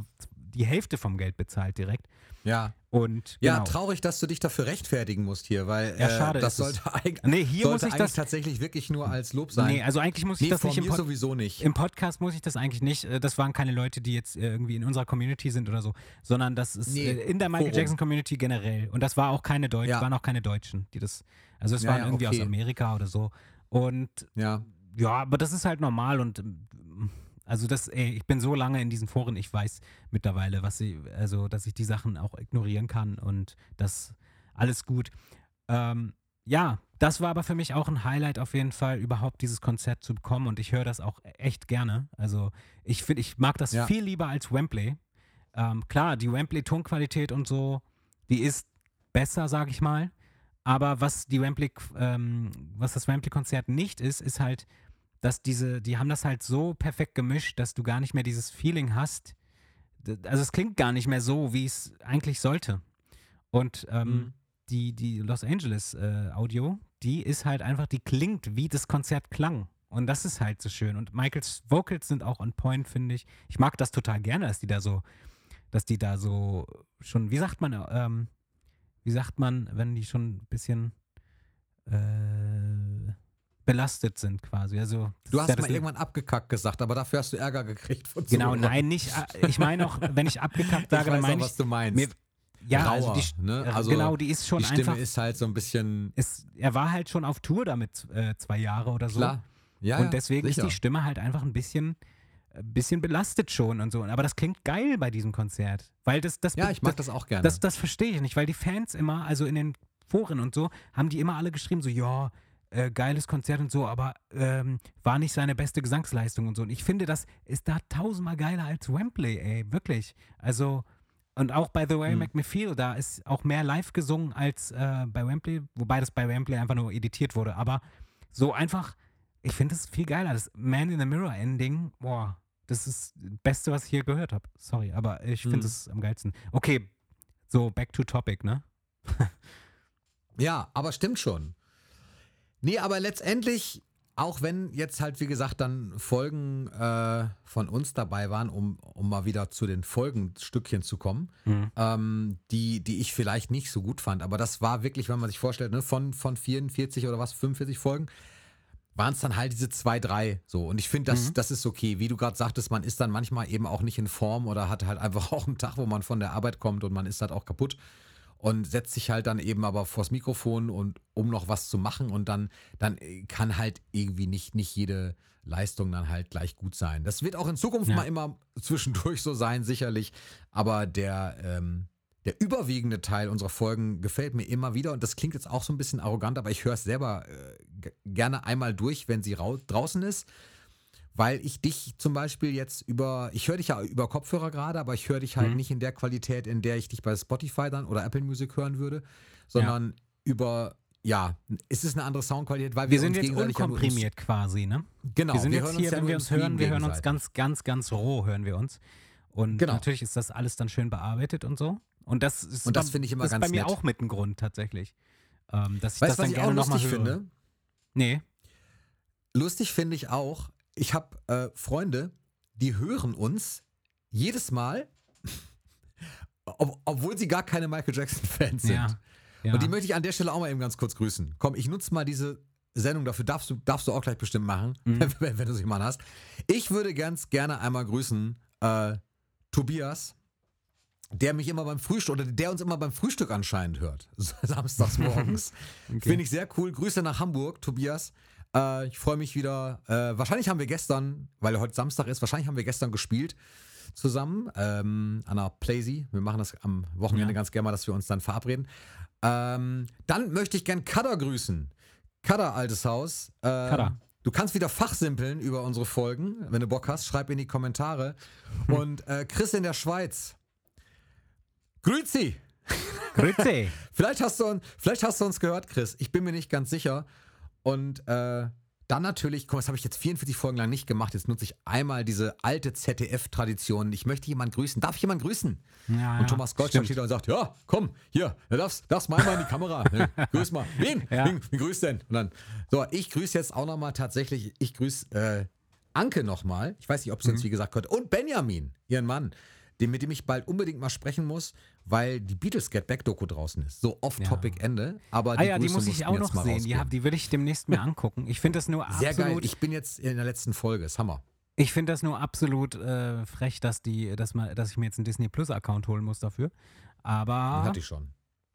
die Hälfte vom Geld bezahlt direkt. Ja. Und Ja, genau. traurig, dass du dich dafür rechtfertigen musst hier, weil Ja, äh, schade das ist es. sollte, eig Nee, hier sollte muss ich eigentlich das- tatsächlich wirklich nur als Lob sein. Nee, also eigentlich muss ich Nee, das nicht im Pod sowieso nicht. Im Podcast muss ich das eigentlich nicht. äh, Das waren keine Leute, die jetzt äh, irgendwie in unserer Community sind oder so, sondern das ist Nee, äh, in der Michael Forum. Jackson Community generell. Und das war auch keine Deutschen, Ja. waren auch keine Deutschen, die das. Also es Ja, waren ja, irgendwie okay. aus Amerika oder so. Und ja. ja, aber das ist halt normal und ähm, also das, ey, ich bin so lange in diesen Foren, ich weiß mittlerweile, was sie, also dass ich die Sachen auch ignorieren kann und das alles gut. Ähm, ja, das war aber für mich auch ein Highlight auf jeden Fall, überhaupt dieses Konzert zu bekommen und ich höre das auch echt gerne. Also ich finde, ich mag das Ja. viel lieber als Wembley. Ähm, klar, die Wembley-Tonqualität und so, die ist besser, sag ich mal. Aber was die Wembley, ähm, was das Wembley-Konzert nicht ist, ist halt, dass diese, die haben das halt so perfekt gemischt, dass du gar nicht mehr dieses Feeling hast. Also es klingt gar nicht mehr so, wie es eigentlich sollte. Und ähm, Mhm. die, die Los Angeles äh, Audio, die ist halt einfach, die klingt, wie das Konzert klang. Und das ist halt so schön. Und Michaels Vocals sind auch on point, finde ich. Ich mag das total gerne, dass die da so, dass die da so schon, wie sagt man, ähm, wie sagt man, wenn die schon ein bisschen äh, belastet sind quasi. Also Du hast ja mal irgendwann abgekackt gesagt, aber dafür hast du Ärger gekriegt von Genau, Zuhörern. nein, nicht. äh, Ich meine auch, wenn ich abgekackt sage, ich dann weiß auch, meine was ich. du meinst. Mir, ja, Rauer, also die, ne? äh, Also genau, die ist schon die Stimme einfach. ist halt so ein bisschen ist, er war halt schon auf Tour damit äh, zwei Jahre oder so. klar. Ja, und ja, deswegen sicher. ist die Stimme halt einfach ein bisschen, ein bisschen belastet schon und so. Aber das klingt geil bei diesem Konzert. Weil das, das, Ja, ich mag das, das auch gerne. das, das verstehe ich nicht, weil die Fans immer, also in den Foren und so, haben die immer alle geschrieben, so, ja, äh, geiles Konzert und so, aber ähm, war nicht seine beste Gesangsleistung und so. Und ich finde, das ist da tausendmal geiler als Wembley, ey, wirklich. Also, und auch bei The Way Hm. Me Feel, da ist auch mehr live gesungen als äh, bei Wembley, wobei das bei Wembley einfach nur editiert wurde. Aber so einfach, ich finde es viel geiler. Das Man in the Mirror Ending, boah, das ist das Beste, was ich hier gehört habe. Sorry, aber ich finde es am geilsten. Okay, so back to topic, ne? Ja, aber stimmt schon. Nee, aber letztendlich, auch wenn jetzt halt, wie gesagt, dann Folgen äh, von uns dabei waren, um, um mal wieder zu den Folgenstückchen zu kommen, Mhm. ähm, die, die ich vielleicht nicht so gut fand. Aber das war wirklich, wenn man sich vorstellt, ne, von, von 44 oder was, 45 Folgen, waren es dann halt diese zwei, drei so. Und ich finde, das, Mhm. das ist okay. Wie du gerade sagtest, man ist dann manchmal eben auch nicht in Form oder hat halt einfach *laughs* auch einen Tag, wo man von der Arbeit kommt und man ist halt auch kaputt und setzt sich halt dann eben aber vors Mikrofon und um noch was zu machen und dann, dann äh, kann halt irgendwie nicht, nicht jede Leistung dann halt gleich gut sein. Das wird auch in Zukunft Ja. mal immer zwischendurch so sein, sicherlich. Aber der, ähm, der überwiegende Teil unserer Folgen gefällt mir immer wieder und das klingt jetzt auch so ein bisschen arrogant, aber ich höre es selber äh, gerne einmal durch, wenn sie rau draußen ist weil ich dich zum Beispiel jetzt über, ich höre dich ja über Kopfhörer gerade, aber ich höre dich halt Mhm. nicht in der Qualität, in der ich dich bei Spotify dann oder Apple Music hören würde, sondern über, ja, es ist eine andere Soundqualität, weil wir, Wir sind jetzt gegenseitig ja unkomprimiert quasi, ne? Genau, wir sind jetzt hören hier, ja wenn wir uns hören, wir hören uns ganz, ganz, ganz roh, hören wir uns. Und Genau. natürlich ist das alles dann schön bearbeitet und so. Und das ist, Und das bei- finde ich immer das ist ganz bei mir nett. auch mit ein Grund tatsächlich. Ähm, dass ich Weißt das was dann ich auch gerne nochmal lustig höre. finde? Nee. Lustig finde ich auch, ich habe äh, Freunde, die hören uns jedes Mal, *laughs* ob, obwohl sie gar keine Michael Jackson-Fans sind. Ja. ja. Und die möchte ich an der Stelle auch mal eben ganz kurz grüßen. Komm, ich nutze mal diese Sendung dafür, darfst du, darfst du auch gleich bestimmt machen, *laughs* Mhm. wenn, wenn du sie mal hast. Ich würde ganz gerne einmal grüßen äh, Tobias, der mich immer beim Frühstück, oder der uns immer beim Frühstück anscheinend hört, *laughs* samstags morgens. Okay. Finde ich sehr cool. Grüße nach Hamburg, Tobias. Äh, ich freue mich wieder. Äh, wahrscheinlich haben wir gestern, weil heute Samstag ist, wahrscheinlich haben wir gestern gespielt. zusammen ähm, an der Playsee. Wir machen das am Wochenende Ja. ganz gerne mal, dass wir uns dann verabreden. Ähm, dann möchte ich gern Kada grüßen. Kada, altes Haus. Ähm, Kada. Du kannst wieder fachsimpeln über unsere Folgen. Wenn du Bock hast, schreib in die Kommentare. Und äh, Chris in der Schweiz. Grüezi! Grüezi. *laughs* Vielleicht hast, du, vielleicht hast du uns gehört, Chris. Ich bin mir nicht ganz sicher. Und äh, dann natürlich, guck mal, das habe ich jetzt 44 Folgen lang nicht gemacht. Jetzt nutze ich einmal diese alte ZDF-Tradition. Ich möchte jemanden grüßen. Darf ich jemanden grüßen? Ja, Und Thomas stimmt. steht da und sagt, ja, komm, hier, darfst, darfst mal in die Kamera. *laughs* Ne, grüß mal. Wen? Ja. Wen, wen grüßt denn? Und dann, so, ich grüße jetzt auch nochmal tatsächlich, ich grüße äh, Anke nochmal. Ich weiß nicht, ob sie Mhm. uns, wie gesagt, hört. Und Benjamin, ihren Mann, den, mit dem ich bald unbedingt mal sprechen muss, weil die Beatles Get Back Doku draußen ist. So off-topic Ende. Aber Ah ja, die muss ich auch noch sehen. Die, die will ich demnächst mir angucken. Ich finde das nur Sehr geil. absolut. Ich bin jetzt in der letzten Folge. Ist Hammer. Ich finde das nur absolut äh, frech, dass die, dass man, dass ich mir jetzt einen Disney Plus Account holen muss dafür. Den Aber hatte ich schon.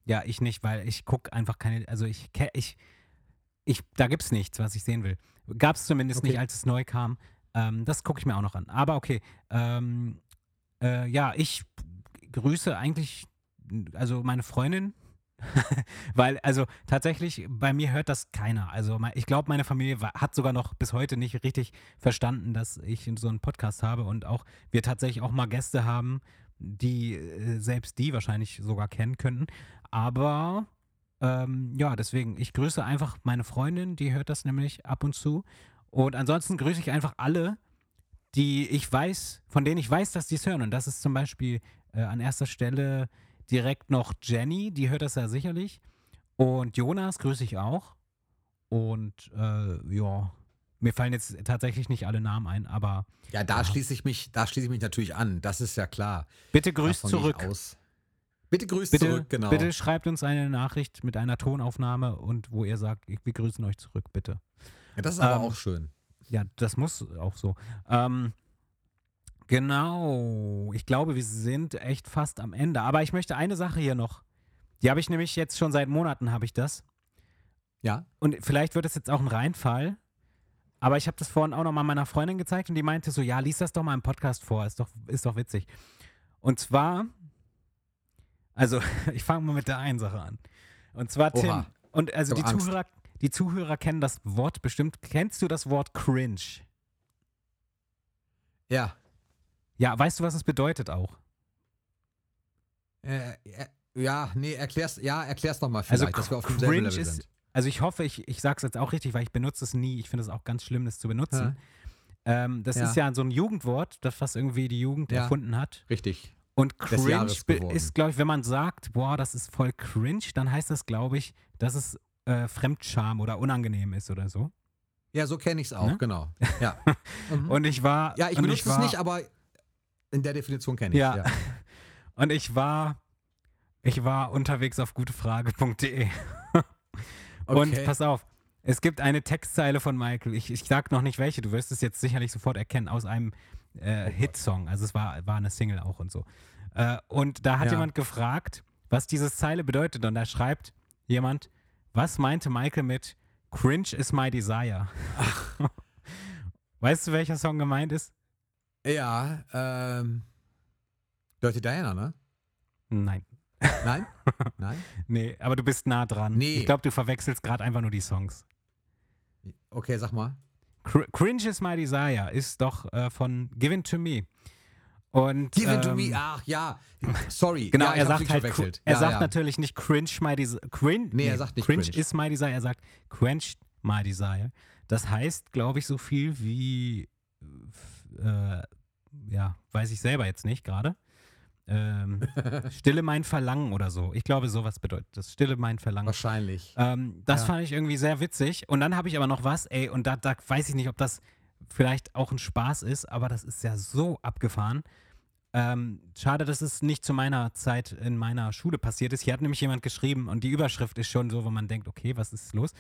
ja, ich nicht, weil ich gucke einfach keine, also ich, ich, ich, da gibt's nichts, was ich sehen will. Gab es zumindest Okay. nicht, als es neu kam. Ähm, das gucke ich mir auch noch an. Aber okay, ähm, äh, ja, ich grüße eigentlich, also meine Freundin, *laughs* weil, also tatsächlich, bei mir hört das keiner. Also ich glaube, meine Familie hat sogar noch bis heute nicht richtig verstanden, dass ich so einen Podcast habe und auch wir tatsächlich auch mal Gäste haben, die äh, selbst die wahrscheinlich sogar kennen könnten. Aber ähm, ja, deswegen, ich grüße einfach meine Freundin, die hört das nämlich ab und zu. Und ansonsten grüße ich einfach alle, die ich weiß, von denen ich weiß, dass die es hören. Und das ist zum Beispiel äh, an erster Stelle direkt noch Jenny, die hört das ja sicherlich. Und Jonas grüße ich auch. Und äh, ja, mir fallen jetzt tatsächlich nicht alle Namen ein, aber Ja, da Ja. schließe ich mich, da schließe ich mich natürlich an. Das ist ja klar. bitte grüßt Davon zurück. Aus. Bitte grüßt Bitte, zurück, genau. bitte schreibt uns eine Nachricht mit einer Tonaufnahme und wo ihr sagt, wir grüßen euch zurück, bitte. Ja, das ist aber Ähm, auch schön. Ja, das muss auch so. Ähm, genau. Ich glaube, wir sind echt fast am Ende. Aber ich möchte eine Sache hier noch. Die habe ich nämlich jetzt schon seit Monaten, habe ich das. Ja. Und vielleicht wird es jetzt auch ein Reinfall. Aber ich habe das vorhin auch noch mal meiner Freundin gezeigt und die meinte so, ja, lies das doch mal im Podcast vor, ist doch, ist doch witzig. Und zwar, also *laughs* ich fange mal mit der einen Sache an. Und zwar Tim. Oha. Und also die Angst. Zuhörer, die Zuhörer kennen das Wort bestimmt. Kennst du das Wort cringe? Ja. Ja, weißt du, was es bedeutet auch? Äh, äh, ja, nee, erklär's, ja, erklär's nochmal Also vielleicht, dass wir auf demselben cringe ist, sind. also ich hoffe, ich, ich sage es jetzt auch richtig, weil ich benutze es nie. Ich finde es auch ganz schlimm, das zu benutzen. Ähm, das Ja. ist ja so ein Jugendwort, das was irgendwie die Jugend Ja. erfunden hat. Richtig. Und cringe ist, glaube ich, wenn man sagt, boah, das ist voll cringe, dann heißt das, glaube ich, dass es äh, Fremdscham oder unangenehm ist oder so. Ja, so kenne ich's auch, Ne? genau. Ja. *laughs* Mhm. Und ich war. ja, ich benutze war, es nicht, aber in der Definition kenne ich Ja. ja. *laughs* Und ich war, ich war unterwegs auf gutefrage.de. *laughs* Und Okay. pass auf, es gibt eine Textzeile von Michael. Ich, ich sag noch nicht welche, du wirst es jetzt sicherlich sofort erkennen, aus einem äh, Hitsong. Also es war, war eine Single auch und so. Äh, und da hat Ja. jemand gefragt, was diese Zeile bedeutet. Und da schreibt jemand, was meinte Michael mit Cringe is my desire? Weißt du, welcher Song gemeint ist? Ja, ähm. Dirty Diana, ne? Nein. Nein? Nein? *laughs* Nee, aber du bist nah dran. Nee. Ich glaube, du verwechselst gerade einfach nur die Songs. Okay, sag mal. Cr Cringe is my desire ist doch äh, von Given to Me. Und, Give it to ähm, me. Ach ja. Sorry. *laughs* Genau, ja, er sagt halt, er ja, sagt ja. natürlich nicht cringe my desire. Cringe, Nee, er sagt nicht cringe, cringe. is my desire, er sagt quench my desire. Das heißt, glaube ich, so viel wie, äh, ja, weiß ich selber jetzt nicht gerade. Ähm, *laughs* stille mein Verlangen oder so. Ich glaube, sowas bedeutet das. Stille mein Verlangen. Wahrscheinlich. Ähm, das Ja. fand ich irgendwie sehr witzig. Und dann habe ich aber noch was, ey, und da, da weiß ich nicht, ob das vielleicht auch ein Spaß ist, aber das ist ja so abgefahren. Ähm, schade, dass es nicht zu meiner Zeit in meiner Schule passiert ist. Hier hat nämlich jemand geschrieben und die Überschrift ist schon so, wo man denkt, okay, was ist los?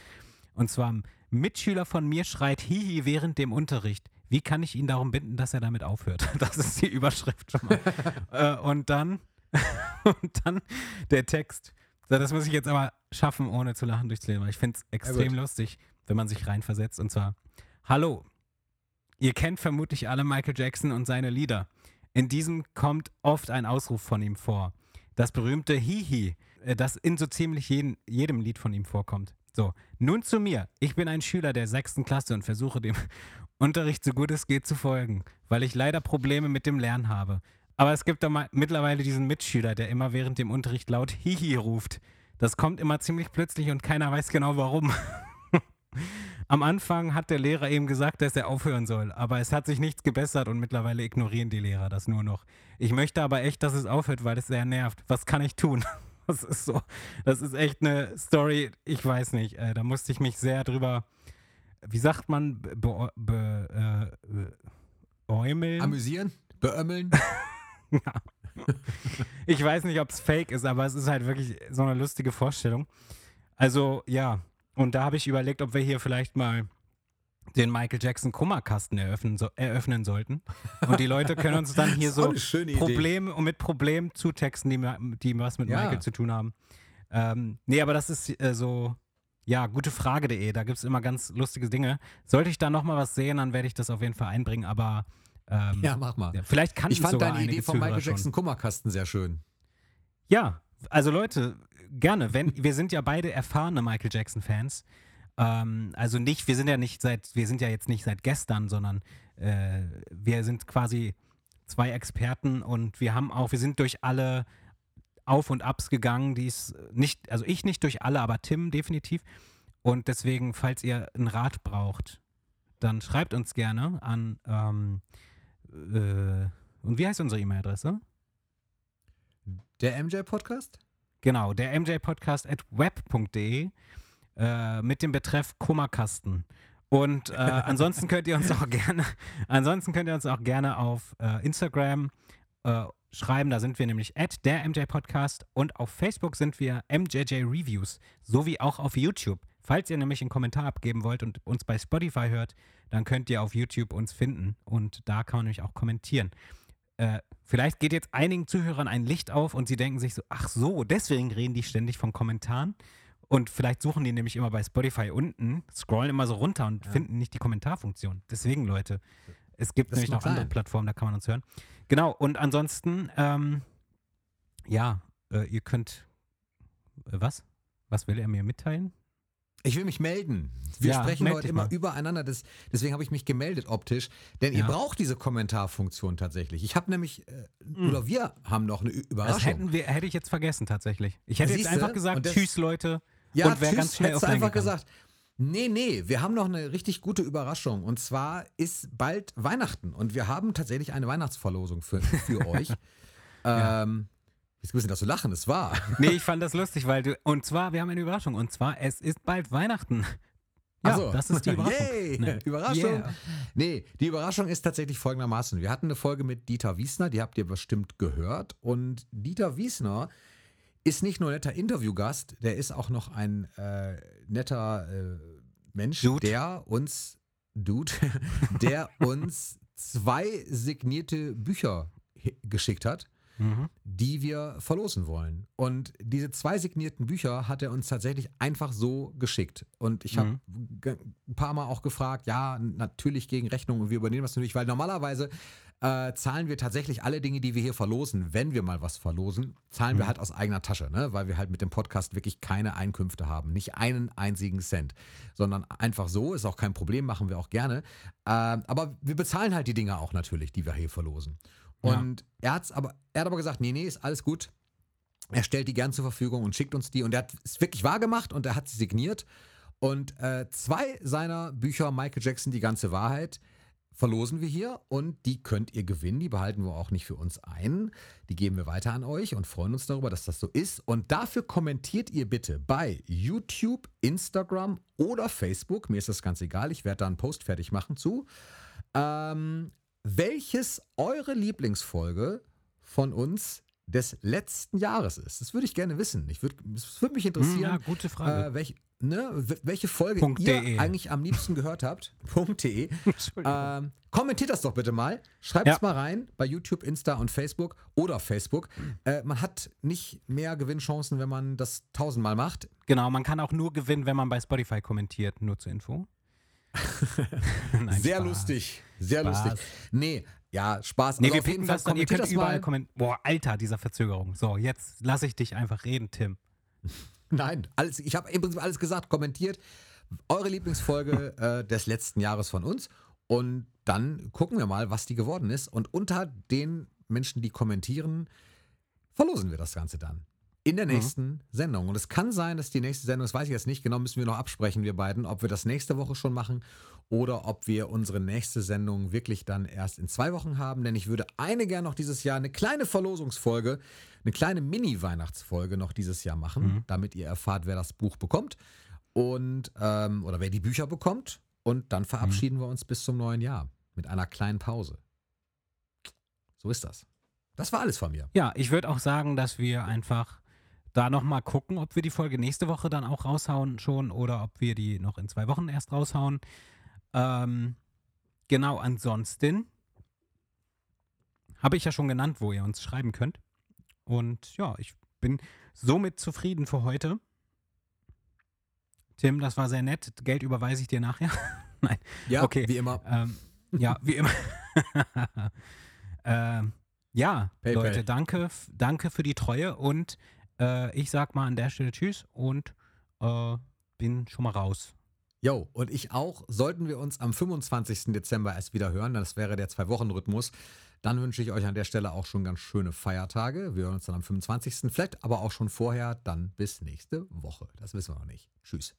Und zwar, Mitschüler von mir schreit Hihi während dem Unterricht. Wie kann ich ihn darum binden, dass er damit aufhört? *laughs* Das ist die Überschrift schon mal. *laughs* äh, und dann, *laughs* und dann der Text. So, das muss ich jetzt aber schaffen, ohne zu lachen durchzulesen, weil ich finde es extrem gut. lustig, wenn man sich reinversetzt. Und zwar, hallo, ihr kennt vermutlich alle Michael Jackson und seine Lieder. In diesem kommt oft ein Ausruf von ihm vor. Das berühmte Hihi, äh, das in so ziemlich jeden, jedem Lied von ihm vorkommt. So, nun zu mir. Ich bin ein Schüler der sechsten Klasse und versuche dem *laughs* Unterricht so gut es geht zu folgen, weil ich leider Probleme mit dem Lernen habe. Aber es gibt da mittlerweile diesen Mitschüler, der immer während dem Unterricht laut Hihi ruft. Das kommt immer ziemlich plötzlich und keiner weiß genau warum. *laughs* Am Anfang hat der Lehrer eben gesagt, dass er aufhören soll, aber es hat sich nichts gebessert und mittlerweile ignorieren die Lehrer das nur noch. Ich möchte aber echt, dass es aufhört, weil es sehr nervt. Was kann ich tun? *laughs* Das ist so, das ist echt eine Story, ich weiß nicht. Äh, da musste ich mich sehr drüber, wie sagt man, be, be, äh, äumeln? Amüsieren? Beömmeln? *laughs* ja. Ich weiß nicht, ob es fake ist, aber es ist halt wirklich so eine lustige Vorstellung. Also, ja. Und da habe ich überlegt, ob wir hier vielleicht mal den Michael Jackson Kummerkasten eröffnen, so, eröffnen sollten. Und die Leute können uns dann hier *laughs* so. Probleme und mit Problemen zutexten, die, die was mit Ja. Michael zu tun haben. Ähm, nee, aber das ist äh, so, ja, gute Frage.de. Da gibt es immer ganz lustige Dinge. Sollte ich da nochmal was sehen, dann werde ich das auf jeden Fall einbringen, aber ähm, Ja, mach mal. ja, vielleicht kann Ich fand sogar deine Idee vom Michael schon. Jackson Kummerkasten sehr schön. Ja, also Leute, gerne. Wenn, wir sind ja beide erfahrene Michael Jackson-Fans. Ähm, also nicht, wir sind ja nicht seit, wir sind ja jetzt nicht seit gestern, sondern äh, wir sind quasi zwei Experten und wir haben auch, wir sind durch alle Auf und Abs gegangen, die es nicht, also ich nicht durch alle, aber Tim definitiv. Und deswegen, falls ihr einen Rat braucht, dann schreibt uns gerne an ähm, äh, und wie heißt unsere E-Mail-Adresse? Der MJ-Podcast? Genau, der mjpodcast at web.de äh, mit dem Betreff Kummerkasten. Und äh, *laughs* ansonsten könnt ihr uns auch gerne, ansonsten könnt ihr uns auch gerne auf äh, Instagram äh, schreiben. Da sind wir nämlich at der MJ Podcast und auf Facebook sind wir MJJ Reviews, sowie auch auf YouTube. Falls ihr nämlich einen Kommentar abgeben wollt und uns bei Spotify hört, dann könnt ihr auf YouTube uns finden und da kann man nämlich auch kommentieren. Äh, vielleicht geht jetzt einigen Zuhörern ein Licht auf und sie denken sich so, ach so, deswegen reden die ständig von Kommentaren. Und vielleicht suchen die nämlich immer bei Spotify unten, scrollen immer so runter und finden nicht die Kommentarfunktion. Deswegen, Leute, es gibt Das nämlich noch andere sein. Plattformen, da kann man uns hören. Genau, und ansonsten, ähm, ja, äh, ihr könnt, äh, was? Was will er mir mitteilen? Ich will mich melden. Wir Ja, sprechen heute immer mal. übereinander, das, deswegen habe ich mich gemeldet optisch, denn ihr Ja. braucht diese Kommentarfunktion tatsächlich. Ich habe nämlich, äh, oder wir haben noch eine Ü- Das Überraschung. hätten wir, hätte ich jetzt vergessen tatsächlich. Ich hätte jetzt Siehste? einfach gesagt, das- tschüss Leute. ja, und wäre ganz schnell offline einfach gegangen. gesagt. Nee, nee, wir haben noch eine richtig gute Überraschung. Und zwar ist bald Weihnachten und wir haben tatsächlich eine Weihnachtsverlosung für, für euch. *laughs* Ja. ähm, jetzt müssen das so lachen, es war. *laughs* Nee, ich fand das lustig, weil du, und zwar, wir haben eine Überraschung, und zwar, es ist bald Weihnachten. Ja, so. das ist die *laughs* Überraschung. Yay, Nee. Überraschung. Yeah. Nee, die Überraschung ist tatsächlich folgendermaßen. Wir hatten eine Folge mit Dieter Wiesner, die habt ihr bestimmt gehört. Und Dieter Wiesner ist nicht nur netter Interviewgast, der ist auch noch ein äh, netter äh, Mensch, Dude. der uns, Dude, *laughs* der uns zwei signierte Bücher hi- geschickt hat Mhm. die wir verlosen wollen. Und diese zwei signierten Bücher hat er uns tatsächlich einfach so geschickt. Und ich habe ge- ein paar Mal auch gefragt, ja, natürlich gegen Rechnung und wir übernehmen das natürlich, weil normalerweise äh, zahlen wir tatsächlich alle Dinge, die wir hier verlosen, wenn wir mal was verlosen, zahlen wir halt aus eigener Tasche, ne? weil wir halt mit dem Podcast wirklich keine Einkünfte haben, nicht einen einzigen Cent, sondern einfach so, ist auch kein Problem, machen wir auch gerne. Äh, aber wir bezahlen halt die Dinge auch natürlich, die wir hier verlosen. Ja. Und er, hat's aber, er hat aber gesagt, nee, nee, ist alles gut. Er stellt die gern zur Verfügung und schickt uns die. Und er hat es wirklich wahr gemacht und er hat sie signiert. Und äh, zwei seiner Bücher, Michael Jackson, die ganze Wahrheit, verlosen wir hier und die könnt ihr gewinnen. Die behalten wir auch nicht für uns ein. Die geben wir weiter an euch und freuen uns darüber, dass das so ist. Und dafür kommentiert ihr bitte bei YouTube, Instagram oder Facebook. Mir ist das ganz egal. Ich werde da einen Post fertig machen zu. Ähm, welches eure Lieblingsfolge von uns des letzten Jahres ist. Das würde ich gerne wissen. Ich würd, es würde mich interessieren, Ja, gute Frage. äh, welch, ne, welche Folge Punkt ihr de. eigentlich am liebsten gehört habt. *laughs* *laughs* Entschuldigung. Ähm, kommentiert das doch bitte mal. Schreibt es Ja. mal rein bei YouTube, Insta und Facebook oder Facebook. Äh, man hat nicht mehr Gewinnchancen, wenn man das tausendmal macht. Genau, man kann auch nur gewinnen, wenn man bei Spotify kommentiert, nur zur Info. *laughs* Nein, Sehr Spaß. lustig. Sehr Spaß. lustig. Nee, Ja, Spaß. Nee, Also wir auf jeden Fall das dann. Ihr könnt das überall kommentieren. Boah, Alter, dieser Verzögerung. So, jetzt lasse ich dich einfach reden, Tim. *laughs* Nein, alles, ich habe im Prinzip alles gesagt, kommentiert. Eure Lieblingsfolge *laughs* äh, des letzten Jahres von uns. Und dann gucken wir mal, was die geworden ist. Und unter den Menschen, die kommentieren, verlosen wir das Ganze dann. In der nächsten Sendung. Und es kann sein, dass die nächste Sendung, das weiß ich jetzt nicht genau, müssen wir noch absprechen, wir beiden, ob wir das nächste Woche schon machen oder ob wir unsere nächste Sendung wirklich dann erst in zwei Wochen haben. Denn ich würde eine gerne noch dieses Jahr eine kleine Verlosungsfolge, eine kleine Mini-Weihnachtsfolge noch dieses Jahr machen, damit ihr erfahrt, wer das Buch bekommt und ähm, oder wer die Bücher bekommt. Und dann verabschieden wir uns bis zum neuen Jahr mit einer kleinen Pause. So ist das. Das war alles von mir. Ja, ich würde auch sagen, dass wir einfach da nochmal gucken, ob wir die Folge nächste Woche dann auch raushauen schon oder ob wir die noch in zwei Wochen erst raushauen. Ähm, genau, ansonsten habe ich ja schon genannt, wo ihr uns schreiben könnt. Und ja, ich bin somit zufrieden für heute. Tim, das war sehr nett. Geld überweise ich dir nachher. *laughs* Nein. Ja, Okay. wie immer. Ähm, ja, wie immer. *laughs* ähm, ja, PayPal. Leute, danke, danke für die Treue und äh, ich sag mal an der Stelle Tschüss und äh, bin schon mal raus. Jo, und ich auch. Sollten wir uns am 25. Dezember erst wieder hören, das wäre der Zwei-Wochen-Rhythmus, dann wünsche ich euch an der Stelle auch schon ganz schöne Feiertage. Wir hören uns dann am 25. Vielleicht aber auch schon vorher. Dann bis nächste Woche. Das wissen wir noch nicht. Tschüss.